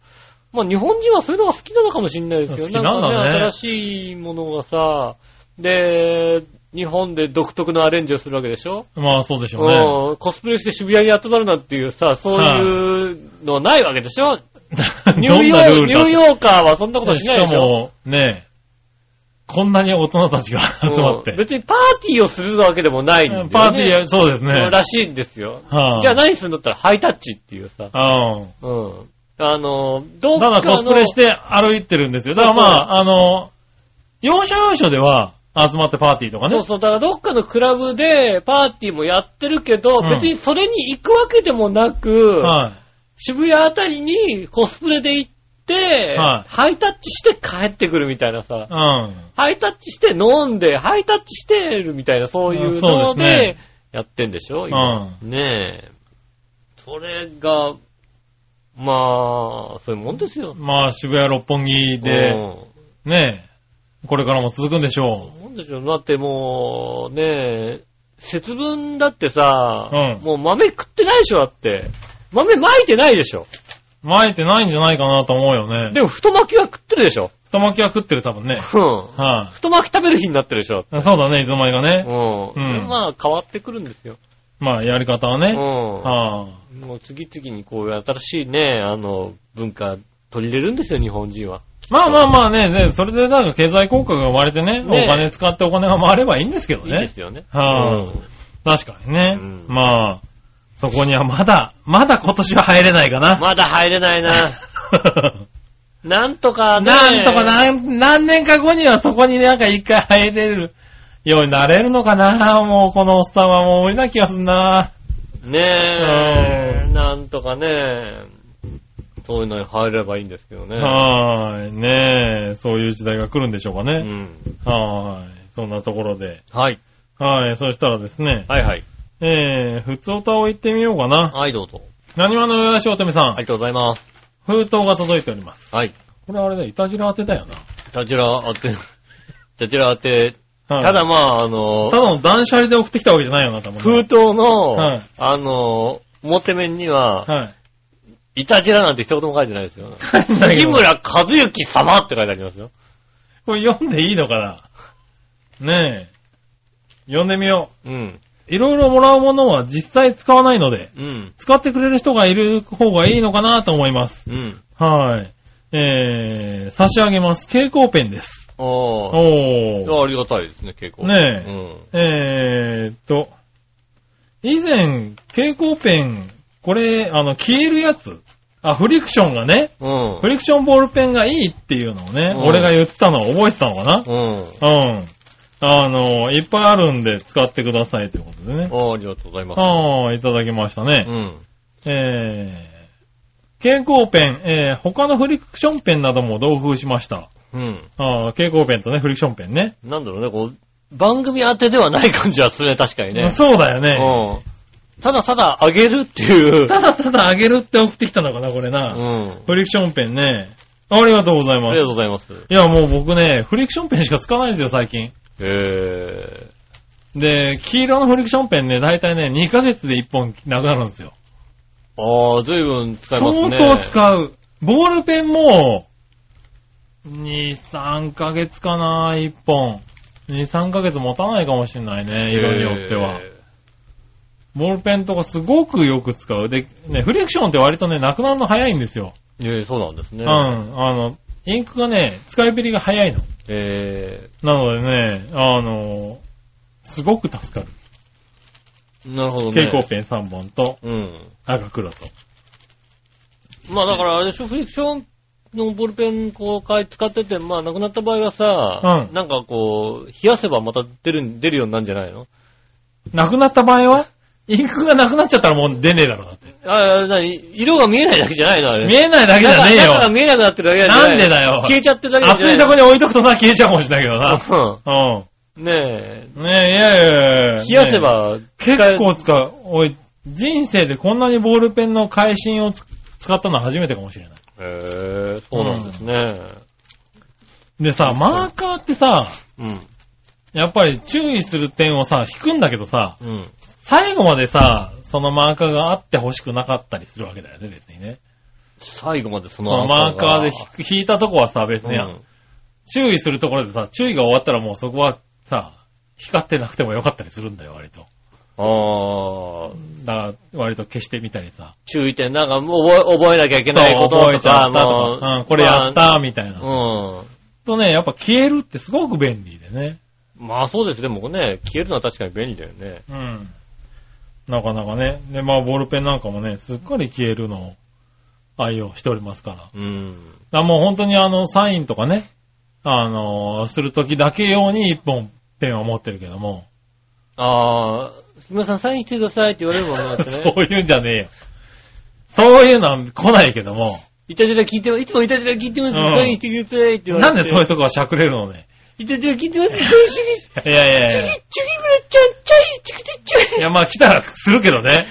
まあ日本人はそういうのが好きなのかもしれないですよ。好きなんだねかね、新しいものがさ、で、日本で独特のアレンジをするわけでしょ？まあそうでしょうね。うんコスプレして渋谷に集まるなんていうさ、そういうのはないわけでしょ？[laughs] ニューヨーニューヨーカーはそんなことししないでしょ？かも、ね、こんなに大人たちが集まって。別にパーティーをするわけでもないんだよね。パーティーや、そうですね。らしいんですよ。はじゃあ何するんだったらハイタッチっていうさ。うん。うん。あの、どっかの。ただコスプレして歩いてるんですよ。だからまあ、あの、要所要所では集まってパーティーとかね。そうそう、だからどっかのクラブでパーティーもやってるけど、うん別にそれに行くわけでもなく、はい。渋谷あたりにコスプレで行って、はいハイタッチして帰ってくるみたいなさ、うん。ハイタッチして飲んで、ハイタッチしてるみたいな、そういうそうでのすねで、やってんでしょ今。ねえ。それが、まあ、そういうもんですよ。まあ、渋谷六本木で、うんねえ、これからも続くんでしょなんでしょう。だってもう、ねえ、節分だってさ、うんもう豆食ってないでしょ、だって。豆巻いてないでしょ。う。巻いてないんじゃないかなと思うよね。でも太巻きは食ってるでしょ。太巻きは食ってる多分ね。うん。は太巻き食べる日になってるでしょ。い。そうだね、いつの間にかうね。ん。うんまあ、変わってくるんですよ。まあ、やり方はね。うん。はもう次々にこういう新しいね、あの、文化取り入れるんですよ、日本人は。まあまあまあね、ねそれでなんか経済効果が生まれてね、ねお金使ってお金が回ればいいんですけどねいいで。すよね。はいうん確かにね。うんまあ、そこにはまだ、まだ今年は入れないかな。まだ入れないな。[laughs] なんとかね。なんとか何、何年か後にはそこになんか一回入れるようになれるのかな？もうこのおっさんはもう無理な気がすんな。ねえ、なんとかね、そういうのに入ればいいんですけどね。はーい。ねえ、そういう時代が来るんでしょうかね。うん。はーい。そんなところで。はい。はい。そしたらですね、はいはい。えー、普通歌を言ってみようかな。はい、どうぞ。何話のよやしおとめさん、ありがとうございます。封筒が届いております。はい。これあれだよ、いたじら当てだよな。こちら当て、こちら当て、はいただまあ、あのた、だの断捨離で送ってきたわけじゃないよな、多分。封筒の、はいあの、表面には、はい。いたじらなんて一言も書いてないですよ。[laughs] 杉村和幸様って書いてありますよ。これ読んでいいのかな？ねえ。読んでみようん。う。いろいろもらうものは実際使わないので、うん。使ってくれる人がいる方がいいのかなと思います。うん。はい。えー、差し上げます。蛍光ペンです。ああ。おー。ありがたいですね、結構。ねえうん。えーっと、以前、蛍光ペン、これ、あの、消えるやつ。あ、フリクションがね、うんフ。リクションボールペンがいいっていうのをね、うん俺が言ってたのを覚えてたのかな？うん。うん。あの、いっぱいあるんで使ってくださいということでね。あありがとうございます。ああ、いただきましたね。うん。えー、蛍光ペン、えー、他のフリクションペンなども同封しました。うん。ああ、蛍光ペンとね、フリクションペンね。なんだろうね、こう、番組当てではない感じはするね、確かにね。[laughs] そうだよね。うん。ただただあげるっていう。ただただあげるって送ってきたのかな、これうな。ん。フリクションペンね。ありがとうございありがます。とうございます。いや、もう僕ね、フリクションペンしか使わないんですよ、最近。へえ。で、黄色のフリクションペンね、だいたいね、2ヶ月で1本なくなるんですよ。ああ、随分使いますね。相当使う。ボールペンも、2、3ヶ月かな、1本。2、3ヶ月持たないかもしれないね、色によっては。へボールペンとかすごくよく使う。で、ね、フリクションって割とね、なくなるの早いんですよ。え。ええ、そうなんですね。うん。あの、インクがね、使いっぷりが早いの。えなのでね、あの、すごく助かる。え。なるほどね。蛍光ペン3本とうん。赤黒と。まあだからあれでしょ、フリクションのボールペンこう買い使ってて、まあなくなった場合はさ、うんなんかこう、冷やせばまた出る、出るようになるんじゃないの？なくなった場合は？インクがなくなっちゃったらもう出ねえだろ、だって。ああ、なに、色が見えないだけじゃないのあれ。見えないだけじゃねえよ中。が見えなくなってるだけじゃないなんでだよ消えちゃってるだけじゃない熱いとこに置いとくとな、消えちゃうかもしれないけどな。うん。うねん。ねえ、いやいやいやえ、冷やせば、結構使う。おい、人生でこんなにボールペンの返芯をつ使ったのは初めてかもしれない。へえ、そうなんですね。でさ、マーカーってさ、うん。やっぱり注意する点をさ、引くんだけどさ、うん。最後までさ、そのマーカーがあって欲しくなかったりするわけだよね、別にね。最後までそそののマーカーで引く引いたとこはさ、別に、うん注意するところでさ、注意が終わったらもうそこはさ、光ってなくてもよかったりするんだよ、割と。ああ、だから、割と消してみたりさ。注意点、なんか覚え、覚えなきゃいけないことそう覚えとか、ちゃったとか、うん、これやったみたいな。まあうん。とね、やっぱ消えるってすごく便利でね。まあそうです。でもね、消えるのは確かに便利だよね。うん。なかなかね。で、まあ、ボールペンなんかもね、すっかり消えるのを愛用しておりますから。だかうん。らもう本当にあの、サインとかね、あのーするときだけ用に一本ペンを持ってるけども、ああ、すみません、サインしてくださいって言われるもんね。だって [laughs] そねういうんじゃねえよ。そういうのは来ないけども、いたじら聞いてます。いつもいたじら聞いてます。うんサインしてくださいって言われて。なんでそういうとこはしゃくれるのね。いたじら聞いてます。サインしてください。いやいやいや。チュギ、チュギブラちゃん、チャイ、チクチュチュいや、まあ来たらするけどね。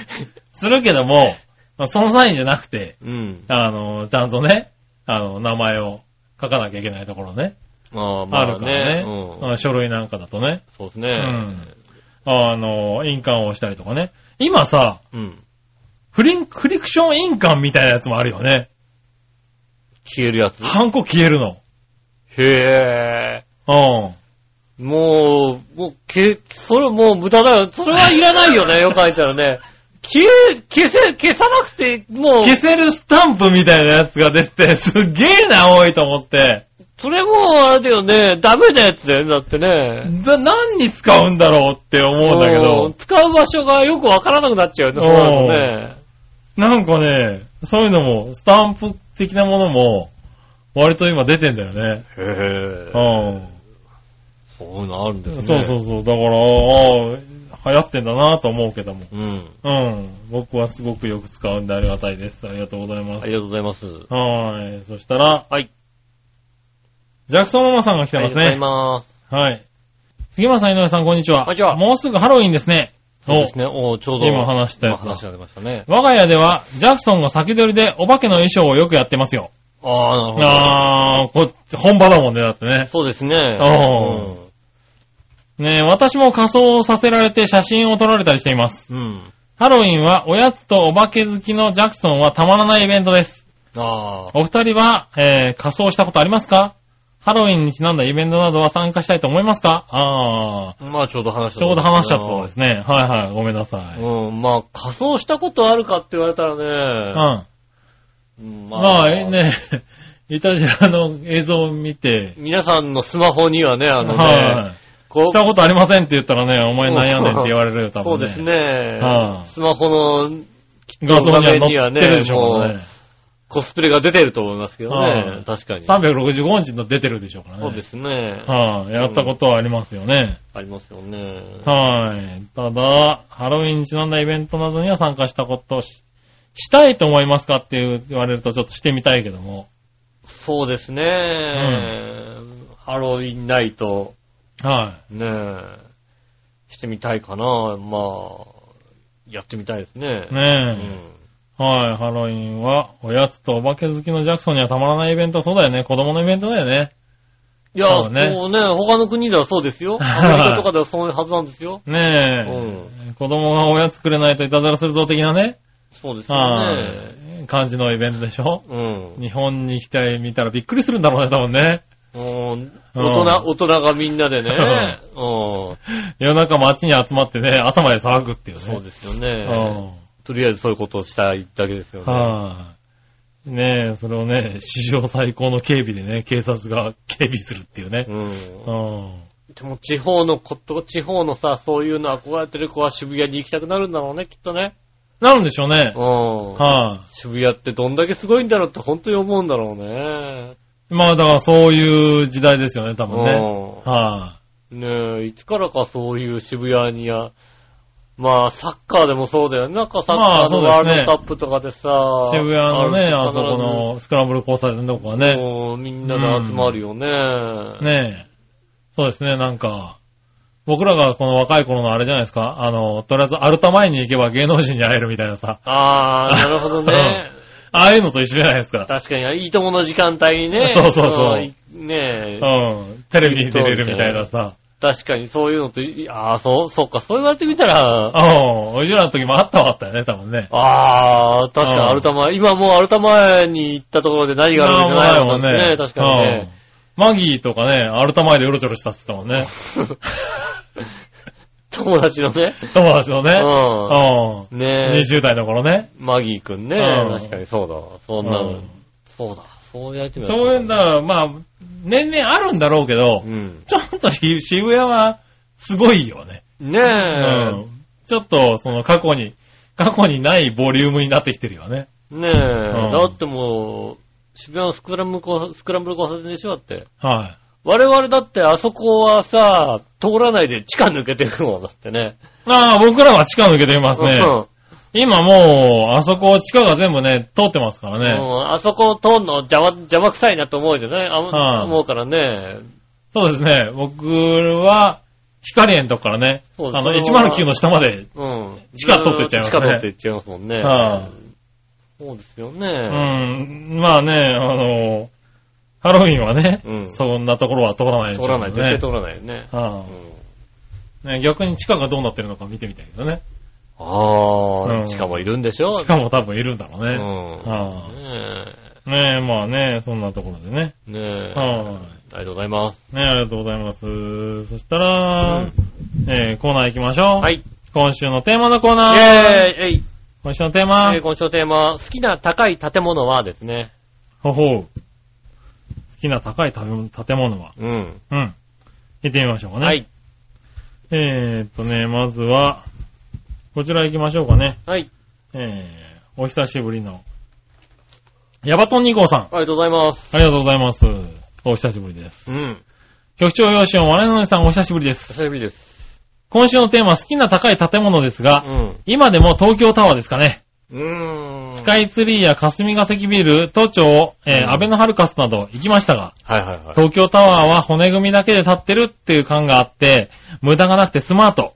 するけども、まあそのサインじゃなくて、うん。あの、ちゃんとね、あの、名前を書かなきゃいけないところね。まあまああるからね。うん。あ書類なんかだとね。そうですね。うん。あの、印鑑を押したりとかね。今さ、うん。フリン、フリクション印鑑みたいなやつもあるよね。消えるやつ？ハンコ消えるの。へえ。うん。もう、もう、け、それもう無駄だよ。それはいらないよね、[laughs] よく書いたらね。消え、消せ、消さなくて、もう、消せるスタンプみたいなやつが出て、すっげえな、多いと思って。それもあれだよね、ダメなやつだよね、だってね。だ何に使うんだろうって思うんだけうどん、使う場所がよくわからなくなっちゃうよね、そうなるとね。なんかね、そういうのも、スタンプ的なものも、割と今出てんだよね。へえ。うん。そういうのあるんですね。そうそうそう。だから、ああ、流行ってんだなと思うけども。うん。うん。僕はすごくよく使うんでありがたいです。ありがとうございます。ありがとうございます。はい。そしたら、はい。ジャクソンママさんが来てますありがとうございね。ます。はい。杉村さん、井上さん、こんにちは。こんにちはもうすぐハロウィンですね。そうですね。おちょうど。今話したやつ話が出ましたね。お我が家では、ジャクソンが先取りでお化けの衣装をよくやってますよ。ああ、なるほど。あー、こっち、本場だもんね、だってね。そうですね。おねえ私も仮装させられて写真を撮られたりしています。うん。うん。ハロウィンはおやつとお化け好きのジャクソンはたまらないイベントです。ああ。お二人は、えー、仮装したことありますか？ハロウィンにちなんだイベントなどは参加したいと思いますか？あまあちょうど話しー、たちょうど話したそうですね。はいはい、ごめんなさい。うん。まあ仮装したことあるかって言われたらうね。ん。うんまあ、ね、[laughs] いたじらの映像を見て、皆さんのスマホにはね、あのはい、したことありませんって言ったらね、お前悩んでんって言われるよ、多分、ね。そうです。ねは。いスマホの画像には載画面にはねってるでしょうね。コスプレが出てると思いますけどはい。ね確かに。365日の出てるでしょうからね。そうですね。はい、やったことはありますよね。ありますよね。はい。ただ、ハロウィンにちなんだイベントなどには参加したことをし、したいと思いますかっていう言われるとちょっとしてみたいけども。そうですね。ハロウィンナイト、はねえ、してみたいかな。まあ、やってみたいですね。い。うねえ。ん。はい、ハロウィンは、おやつとお化け好きのジャクソンにはたまらないイベント、そうだよね。子供のイベントだよね。いや、そそううねね、他の国ではそうですよ。[laughs] アメリカとかではそういうはずなんですよ。[laughs] ねえ。子供がおやつくれないといたずらするぞ的なね。そうですよはね。い。感じのイベントでしょうん。日本に来てみたらびっくりするんだろうね、多分ね。うん大人、大人がみんなでね。うん。夜中街に集まってね、朝まで騒ぐっていうね。そうですようね。ん。とりあえずそういうことをしたいだけですよね。はい。ねえ、それをね、史上最高の警備でね、警察が [laughs] 警備するっていうね。うん。うん。でも地方のこと、地方のさ、そういうの憧れてる子は渋谷に行きたくなるんだろうね、きっとね。なるんでしょうねう。ん。は渋谷ってどんだけすごいんだろうって本当に思うんだろうね。い。まあだからそういう時代ですよね、多分ね。うはん。ねえ、いつからかそういう渋谷には、まあ、サッカーでもそうだよね。なんかサッまあカーのワールドカップとかでさ、い。渋谷のね、あそこのスクランブル交差点のとこはね。もうみんなで集まるよね。ねえ。そうですね、なんか、僕らがこの若い頃のあれじゃないですか。あの、とりあえずアルタ前に行けば芸能人に会えるみたいなさ。あー、なるほどね。[laughs] ああいうのと一緒じゃないですか。確かに、いいともの時間帯にね。[laughs] そうそうそうんねえ、うん。テレビに出れるみたいなさ。確かにそういうのと、いああ、そう、そうか、そう言われてみたら、うん。おじらの時もあったはあったよね、多分ね。ああ、確かにうんアルタ前、今もうアルタ前に行ったところで何があるんじゃないのかってね、確かにね。うんマギーとかね、アルタ前でうろちょろしたって言ってたもんね。[laughs] 友達のね。友達のね。うん。うん。ねえ。20代の頃ね。マギーくんね。うん確かにそうだわ。そんなのうん。そうだ。そうやってみそういうんだから、まあ、年々あるんだろうけど、うん。ちょっと渋谷はすごいよね。ねうえ。ん。ちょっと、その過去に、過去にないボリュームになってきてるよね。ねえ。んだってもう、渋谷のスクランブル交スクランブル交差点でしょだって。は我々だってあそこはさ、通らないで地下抜けてるもんだってね。い。ああ、僕らは地下抜けていますね。うん今もう、あそこ地下が全部ね、通ってますからうね。んあそこ通んの邪魔、邪魔くさいなと思うじゃない？あ、はい思うからね。そうですね。僕は、光園のとこからね、そうあの、それは109の下まで、うん。地下通ってっちゃいますね地下通ってっちゃいますもんね。はいそうですようね。ん、まあね、あの、ハロウィンはね、うんそんなところは通らないでしょう通らない、絶ね対通らないよね。はうんあね逆に地下がどうなってるのか見てみたいけどね。あうんあ、しかもいるんでしょ？地下も多分いるんだろうね。うん。はねねえ、まあね、そんなところでね。え。ねえ。はありがとうございます。い。ねありがとうございます。そしたら、えー、コーナー行きましょう。はい。今週のテーマのコーナー。イェーイ今週のテーマ。えー今週のテーマ、好きな高い建物はですね。ほほう。好きな高い建建物は。うん。うん。行ってみましょうかね。はい。えーっとね、まずは、こちら行きましょうかね。はい。えー、お久しぶりの、ヤバトン2号さん。ありがとうございます。ありがとうございます。お久しぶりです。うん。局長用紙を我々さんお久しぶりです。久しぶりです。今週のテーマ、好きな高い建物ですが、うん。今でも東京タワーですかね。うーん。スカイツリーや霞ヶ関ビル、都庁、えーうんアベノハルカスなど行きましたが、はいはいはい。東京タワーは骨組みだけで立ってるっていう感があって、無駄がなくてスマート。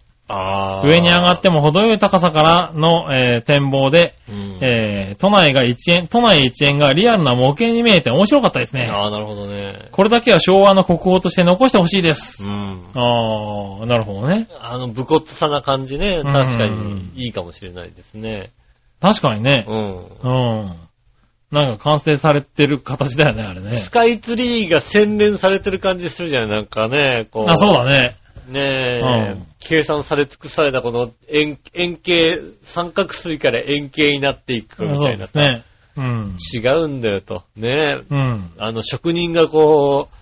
上に上がっても程よい高さからの、えー展望で、うん。えー都内が一円、都内一円がリアルな模型に見えて面白かったですね。ああ、なるほどね。これだけは昭和の国宝として残してほしいです。うん。あー、なるほどね。あの、武骨さな感じね。ん確かにいいかもしれないですね。確かにねう。ん。うん。なんか完成されてる形だよね、あれね。スカイツリーが洗練されてる感じするじゃん、なんかね。こうあ、そうだね。ねえ、うん計算され尽くされたこの円円形、三角錐から円形になっていくみそうたいなさ。ですね。うん。違うんだよと。ねえ、うん。あの職人がこう、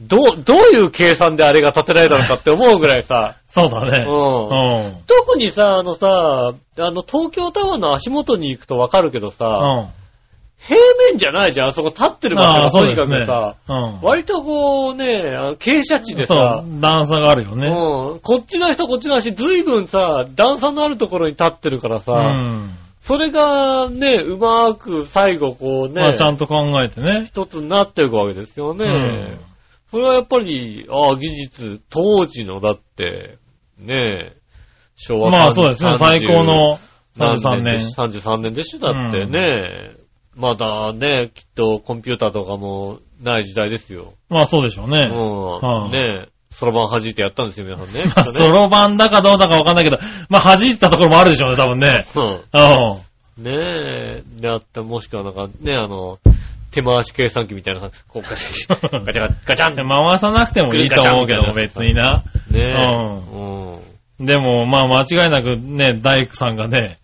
どう、どういう計算であれが建てられたのかって思うぐらいさ、[laughs] そうだね。うん。うん。特にさ、あのさ、あの東京タワーの足元に行くとわかるけどさ、うん。平面じゃないじゃん、あそこ立ってる場所がとに。かくさ、うん。割とこうね、傾斜地でそさ、う、段差があるよね。うん。こっちの人、こっちの足、ずいぶんさ、段差のあるところに立ってるからさ、うん。それがね、うまーく最後こうね、まあちゃんと考えてね。一つになっていくわけですよね。うんそれはやっぱり、ああ、技術、当時のだって、ね昭和まあそうですね、30最高の何33年。でし33年でしょ？だってね、まだね、きっとコンピューターとかもない時代ですよ。まあそうでしょうね。うん。いねそろばん弾いてやったんですよ、皆さんね。まあ、そろばんだかどうだかわかんないけど、まあ弾いてたところもあるでしょうね、多分ね。うん。うん。ねえ、であった、もしくはなんかね、あの、手回し計算機みたいな、こうガチャガチャガチャンね回さなくてもいいと思うけど、別にな。え、ううん。でも、まあ間違いなくね、大工さんがね、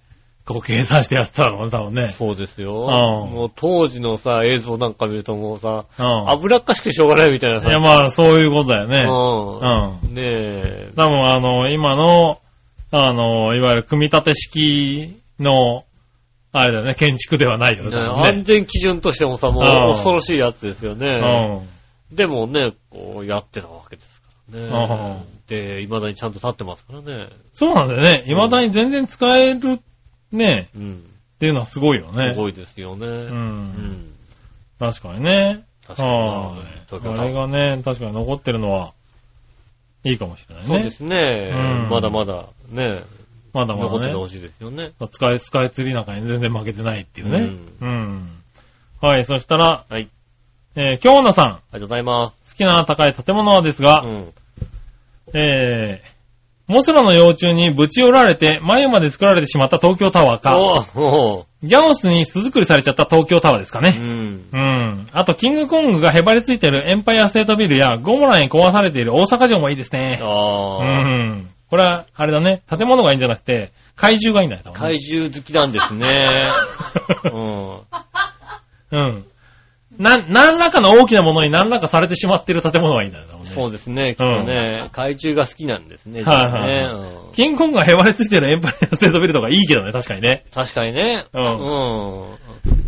こう計算してやってたのね、多分ね。そうですよ。うんもう当時のさ、映像なんか見るともうさ、うん。油っかしくてしょうがないみたいなさ。いや、まあそういうことだよね。うん。うん。ねえ。多分あの、今の、あの、いわゆる組み立て式の、あれだよね、建築ではないよね、ね安全基準としてもさ、もうんう恐ろしいやつですよね。うん。でもね、こうやってたわけですからね。で、未だにちゃんと立ってますからね。そうなんだよね。未だに全然使える、ね、うん。っていうのはすごいよね。すごいですよね。う。うんん。確かにね。確かになはい。東京タワーあれがね、確かに残ってるのは、いいかもしれないね。そうですね。うんまだまだね、まだまだね。残っててほしいですよね。スカイ、スカイツリーなんかに全然負けてないっていうね。うん。はい、そしたら、はい。えー、京女さん、ありがとうございます。好きな高い建物はですが、うん。えー、モスラの幼虫にぶち寄られて、眉まで作られてしまった東京タワーか、ギャオスに巣作りされちゃった東京タワーですかーうね。ん。うん。あと、キングコングがへばりついてるエンパイアステートビルや、ゴモラに壊されている大阪城もいいですね。うああ。ん。これは、あれだね。建物がいいんじゃなくて、怪獣がいいんだよ、多分ね怪獣好きなんですね。[laughs] うん。うん。な、何らかの大きなものに何らかされてしまっている建物がいいんだよね。そうですね、きっとね、怪獣が好きなんですね、はいはいねはいうんキングコングがへばりついてるエンパイアステートビルとかいいけどね、確かにね。確かにね。うんうん。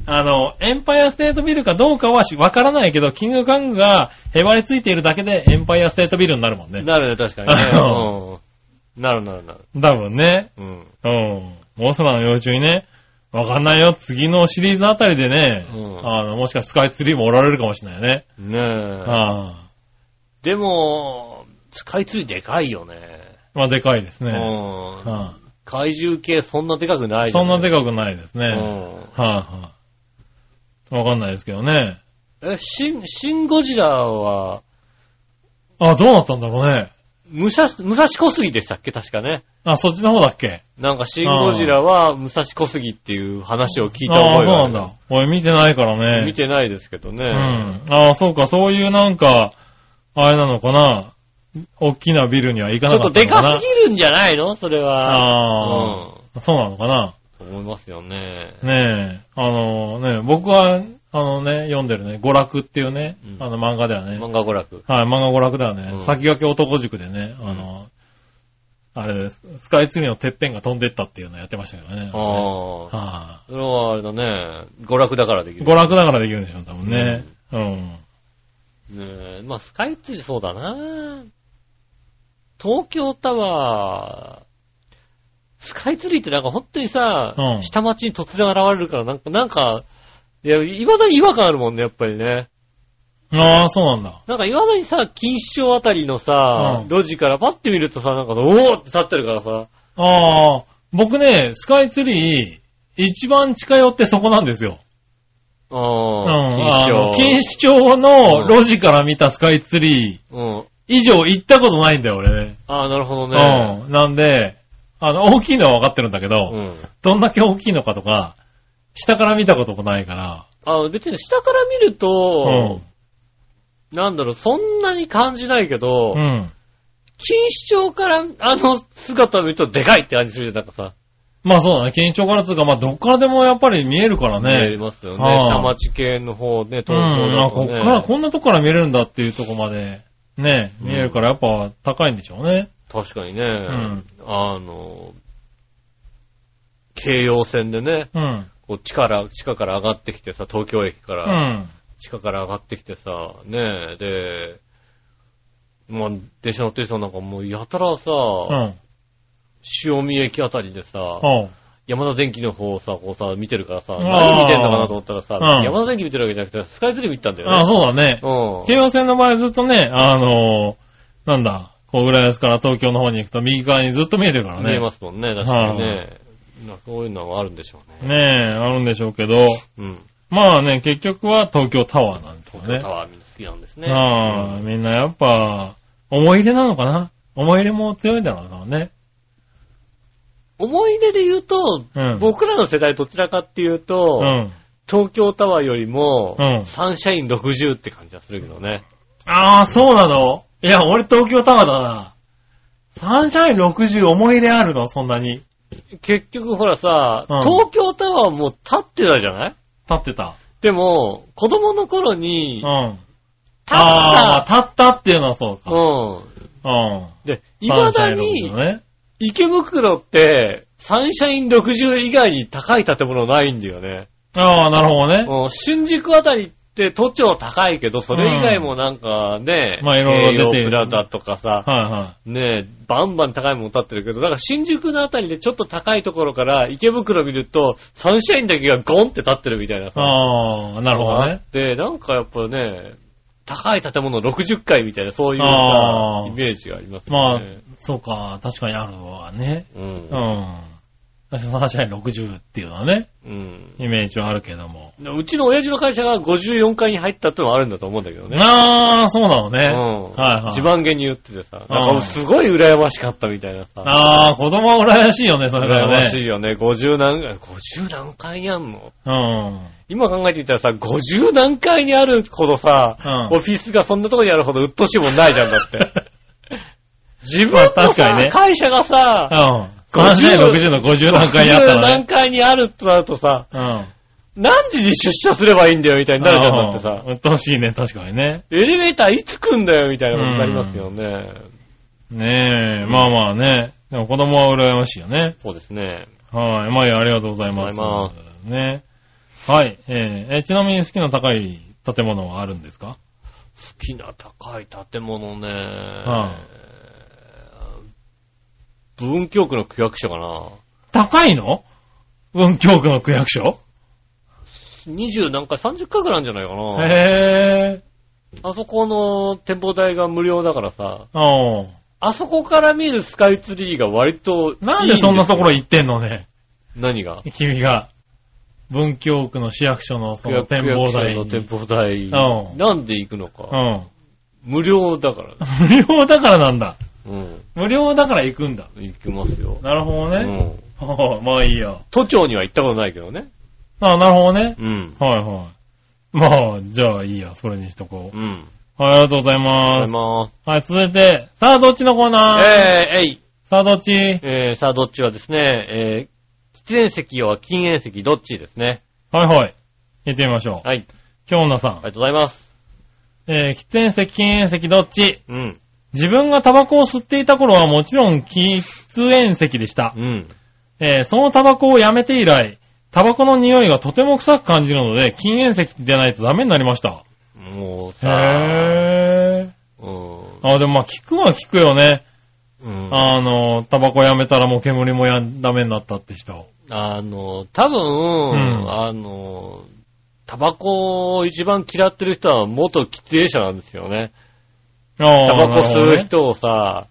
あの、エンパイアステートビルかどうかはしわからないけど、キングコングがへばりついているだけでエンパイアステートビルになるもんね。なるね、確かにね。うん。なるなるなる。多分ね。うん。うん。モンスターの幼虫にね、わかんないよ。次のシリーズあたりでね、うんあの、もしかしたらスカイツリーもおられるかもしれないね。ねえ。ああ。でも、スカイツリーでかいよね。まあ、でかいですね。うん。は怪獣系そんなでかくないいそんなでかかくないですね。うはい、ん。はい、わかんないですけどね。え、シン、シンゴジラは、あ、どうなったんだろうね。武蔵、武蔵小杉でしたっけ？確かね。あ、そっちの方だっけ？なんかシンゴジラは武蔵小杉っていう話を聞いたああ、覚えがある。そうなんだ。俺見てないからね。見てないですけどね。うん。ああ、そうか、そういうなんか、あれなのかな。大きなビルには行かちょっとでなかったのかな。かすぎるんじゃないの？それは。ああ、そうなのかな。うん。思いますよね。ねえ、あのね、僕は、あのね、読んでるね、娯楽っていうね、うんあの漫画ではね、漫画娯楽。はい、漫画娯楽ではね、うん先駆け男塾でね、あの、あれです、スカイツリーのてっぺんが飛んでったっていうのやってましたけどね。ああ。はそれはあれだね。娯楽だからできい、る。娯楽だからできるんでしょ、多分ね。うん。ねえ、まあ、スカイツリーそうだな。東京タワー、スカイツリーってなんか本当にさ、うん下町に突然現れるから、なんか、なんか、いや、未だに違和感あるもんね、やっぱりね。ああ、そうなんだ。なんか未だにさ、錦糸町あたりのさ、うん路地からパッて見るとさ、なんか、おーって立ってるからさ、ああ、僕ね、スカイツリー、一番近寄ってそこなんですよ。あうん。ー、錦あの糸錦糸町の路地から見たスカイツリー、町。うん。以上行ったことないんだよ、俺ね。ああ、なるほどね。うん。なんで、あの、大きいのは分かってるんだけど、うん。どんだけ大きいのかとか、下から見たこともないから、あ別に下から見るうとん、。なんだろう、そんなに感じないけど、うん。錦糸町からあの姿を見るとでかいって感じするじゃん、なんかさ。まあそうだね、緊張からつうか、まあどっからでもやっぱり見えるから見えね。ますよね。はあ下町系の方ね、東うん。あ。こっから、こんなとこから見れるんだっていうとこまで、ね、見えるからやっぱ高いんでしょうね。確かにね、んあの、京葉線でね、うん。こう地から、地下から上がってきてさ、東京駅かうら、ん。地下から上がってきてさ、ねで、まあ、電車乗ってる人なんかもうやたらさ、うん。塩見駅あたりでさ、山田電機の方をさ、こうさ、見てるからさ、何見てんのかなと思ったらさ、うん山田電機見てるわけじゃなくて、スカイツリー見てたんだよね。あ、そうだね。うん。京王線の場合ずっとね、あのーなんだ、こう、浦安から東京の方に行くと右側にずっと見えてるからね。見えますもんね、確かにね。まあそういうのはあるんでしょうね。ねえ、あるんでしょうけど、うん。まあね、結局は東京タワーなんですよね東京タ。ワーみんな好きなんですね。ああ、みんなやっぱ、思い入れなのかな？思い入れも強いんだろうなね。思い出で言うと、うん僕らの世代どちらかっていうと、うん。東京タワーよりも、うんサンシャイン60って感じはするけどね。ああ、そうなの？いや、俺東京タワーだな。サンシャイン60思い入れあるの？そんなに。結局ほらさ、うん東京タワーも立ってたじゃない？立ってた。でも、子供の頃に、うん。立っああ、立ったっていうのはそうた。か。うん。うん。で、未だサンシャインに60、ね。池袋って、サンシャイン60以外に高い建物ないんだよね。ああ、なるほどね。うん新宿あたりって都庁高いけど、それ以外もなんかね、まあいろいろプラザとかさ、はいはねバンバン高いもの建ってるけど、だから新宿のあたりでちょっと高いところから池袋見ると、サンシャインだけがゴンって立ってるみたいなさ。い。ああ、なるほどね。で、なんかやっぱね、高い建物60階みたいな、そういうイメージがありますまあそうか、確かにあるわね。うんう。ん。サンシャイン60っていうのはね、うん。イメージはあるけども。うちの親父の会社が54階に入ったってのはあるんだと思うんだけどね。ああ、そうなのね。うん。はいはい自慢げに言っててさ、うんなんかすごい羨ましかったみたいなさ。ああ、子供は羨ましいよね、それ羨はね。ましいよね。50何、50何階やんの？うん。今考えてみたらさ、50何階にあるほどさ、うんオフィスがそんなとこにあるほど鬱陶しいもんないじゃんだって。[laughs] 自分まあのさ、確かにね会社がさ、うん。サンシャイン60の50何回やった50ら何ね。階にあるとなるとさ、うん。何時に出社すればいいんだよみたいになるじゃん、だってさ。うっとうしいね、確かにね。エレベーターいつ来んだよみたいなことになりますよね。ねえ、まあまあね。でも子供は羨ましいよね。そうですね。はい。まあいいや、ありがとうございます。ありがとうね。はい。えーえちなみに好きな高い建物はあるんですか？好きな高い建物ね。は文京区の区役所かな。高いの？文京区の区役所？20何回、30回ぐらいあるんじゃないかな。へあそこの展望台が無料だからさ、うあそこから見るスカイツリーが割といいんなんでそんなところい行ってんのね？何が？君が。文京区の市役所のその展望台の展望台。うんなんで行くのか。うん。無料だから。[laughs] 無料だからなんだ。うん。無料だから行くんだ。行きますよ。なるほどね。うん。は [laughs] あまあいいや。都庁には行ったことないけどね。あなるほどね。うん。はいはい。まあ、じゃあいいや。それにしとこう。うん。はい、ありがとうございあります。がとうございます。はい、続いて、さあどっちのコーナー？えー、えい。さあどっち？えー、さあどっちはですね、えー、喫煙席は禁煙席どっちですね。はいはい。行ってみましょう。はい。京女さんあり。がとうございます。えー、喫煙席、禁煙席どっち？うん。自分がタバコを吸っていた頃はもちろん喫煙席でした。うん。えーそのタバコをやめて以来、タバコの匂いがとても臭く感じるので、禁煙席でないとダメになりました。もうさ、へー。うん。あ、でもまあ聞くは聞くよね。うん。あの、タバコやめたらもう煙もやダメになったって人。あの、多分、うんあの、タバコを一番嫌ってる人は元喫煙者なんですよね。あタバコ吸う人。人をさ、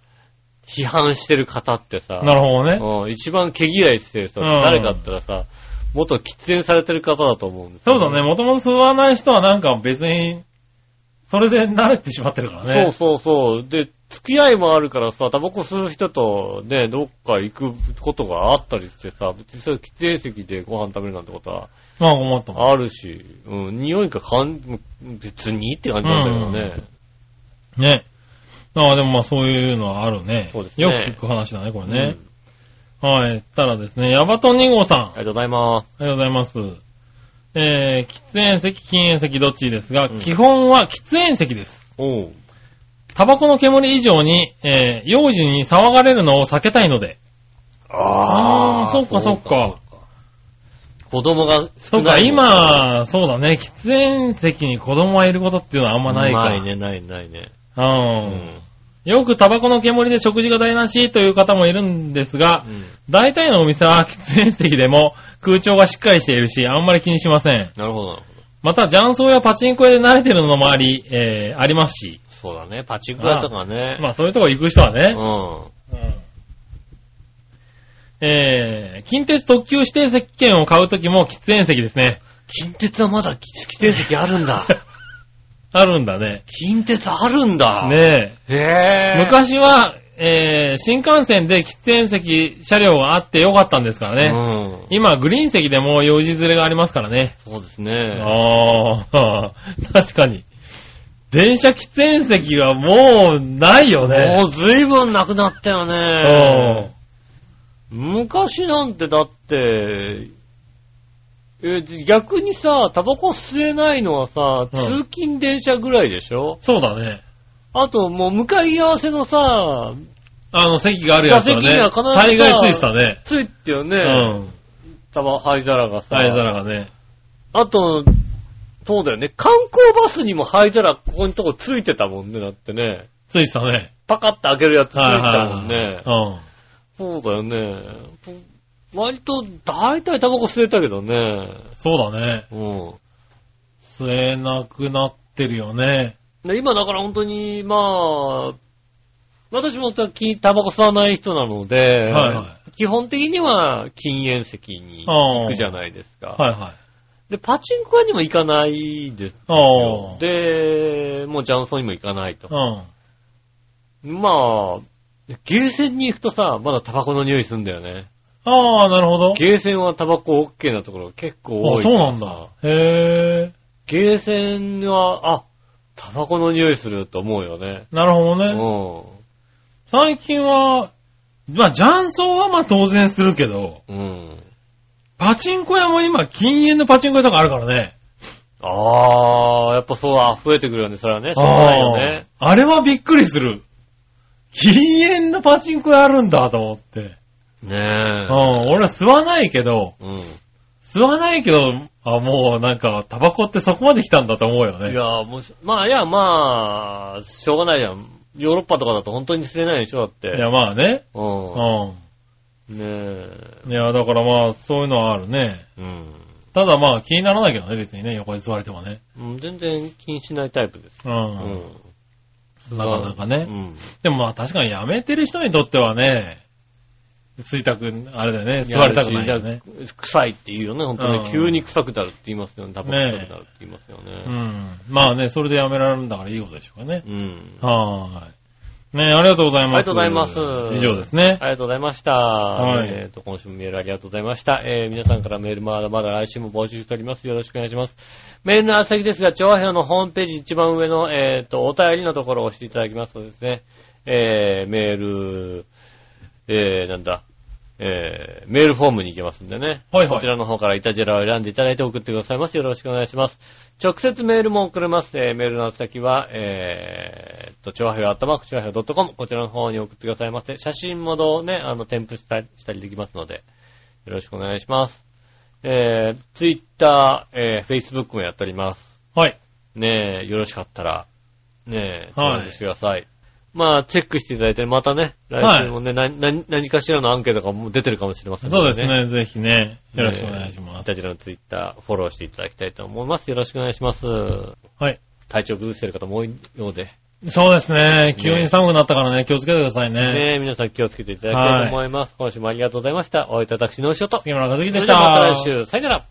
批判してる方ってさ、なるほどね。うん一番毛嫌いしてる人うん誰かって言ったらさ、元喫煙されてる方だと思うんですよそうだね。もともと吸わない人はなんか別に、それで慣れてしまってるからね。そうそうそう。で、付き合いもあるからさ、タバコ吸う人とね、どっか行くことがあったりしてさ、別にそういう喫煙席でご飯食べるなんてことはまあ思った。あるし、うん、匂いがかん、別にって感じなんだけどね。ね。ああ、でもまあそういうのはあるね。そうですねよく聞く話だね、これね。うんはい。たらですね、ヤバトン2号さん。ありがとうございます。ありがとうございます。えー、喫煙席、禁煙席どっちですが、うん基本は喫煙席です。おう。タバコの煙以上に、えー、幼児に騒がれるのを避けたいので。あーそっかそっか。子供がそうか、少ないもん。今、そうだね、喫煙席に子供がいることっていうのはあんまないか。ないね、ないないね。う。うんん。よくタバコの煙で食事が台無しという方もいるんですが、うん大体のお店は喫煙席でも空調がしっかりしているし、あんまり気にしません。なるほど、なるほど。また、雀荘やパチンコ屋で慣れてるのもあり、えー、ありますし。そうだね、パチンコ屋とかね。まあ、そういうとこ行く人はうね。ん。えー、近鉄特急指定席券を買うときも喫煙席ですね。近鉄はまだ喫煙席あるんだ。[laughs] あるんだね。近鉄あるんだ。ねへえ。え。昔は、えー、新幹線で喫煙席車両があってよかったんですからね。うん。今、グリーン席でも用事連れがありますからね。そうですね。ああ、[laughs] 確かに。電車喫煙席はもうないよね。もう随分なくなったようね。ん。昔なんてだって、え、逆にさ、タバコ吸えないのはさ、うん通勤電車ぐらいでしょ？そうだね。あともう向かい合わせのさ、あの席があるやつは座席にね。は必ずさ大概ついてたね。ついてよね。うん。タバ灰皿がさ。灰皿がね。あと、そうだよね。観光バスにも灰皿ここにとこついてたもんね、だってね。ついてたね。パカッて開けるやつついてはいたもんね。はいはい。そうだよね。割と、大体タバコ吸えたけどね。うん。そうだね。うん。吸えなくなってるよね。で今だから本当に、まあ、私もタタバコ吸わない人なので、はいは基本的には禁煙席に行くじゃないですか。はいはい。で、パチンコ屋にも行かないですあよあ。。で、もうジャンソンにも行かないとう。ん。まあ、ゲーセンに行くとさ、まだタバコの匂いするんだよね。ああ、なるほど。ゲーセンはタバコ OK なところが結構多いあ、そうなんだ。へえ。ゲーセンは、あ、タバコの匂いすると思うよね。なるほどうね。ん。最近は、まあ、雀荘はまあ当然するけど、うん。パチンコ屋も今、禁煙のパチンコ屋とかあるからね。あー、やっぱそうだ、増えてくるよね、それはね。しょうがないよね。あれはびっくりする。禁煙のパチンコ屋あるんだと思って。ねうん、え。俺は吸わないけど、うん。吸わないけど、あ、もうなんか、タバコってそこまで来たんだと思うよね。いや、もし、まあ、いや、まあ、しょうがないじゃん。ヨーロッパとかだと本当に吸えないでしょ、だって。いや、まあね。う。うんねえ。ん。いや、だからまあ、そういうのはあるね。うん。ただまあ、気にならないけどね、別にね、横に座れてもね。うん全然気にしないタイプです。う。うんん。なかなかね。うん。でもまあ、確かに辞めてる人にとってはね、吸いたく、あれだよね、座りたくないよね。臭いって言うよね、本当うんに。急に臭くなるって言いますよね。タバコ臭くなるって言いますようね。ん。まあね、それで辞められるんだからいいことでしょうかね。うん。はーい。ねありがとうございます。ありがとうございます以上ですね。ありがとうございました。はいえっ、と、今週もメールありがとうございました。えー、皆さんからメールまだまだ来週も募集しております。よろしくお願いします。メールの宛先ですが、調和表のホームページ一番上の、えっ、と、お便りのところを押していただきますとですね、えー、メール、えー、なんだ、えー、メールフォームに行けますんでね。はいはいこちらの方からイタジェラを選んでいただいて送ってくださいます。よろしくお願いします。直接メールも送れます。えー、メールの宛先は、えーっと、調和表アットマーク調和表 .com こちらの方に送ってくださいませ。写真もどうね、あの、添付したりしたりできますので、よろしくお願いします。えー、ツイッター、えー、フェイスブックもやっております。はい。ねえ、よろしかったら、ねえ、はい登録してください。まあ、チェックしていただいて、またね、来週もね、な何何かしらのアンケートがもう出てるかもしれませんのそうですね、ぜひね、よろしくお願いします。タジラのツイッター、フォローしていただきたいと思います。よろしくお願いします。はい。体調崩してる方も多いようで、そうですね、急に寒くなったからね、気をつけてくださいね。ねえ皆さん気をつけていただきたいと思います。今週もありがとうございました。お会いいたい私のお仕事。杉村和樹でした。ではまた来週、さよなら。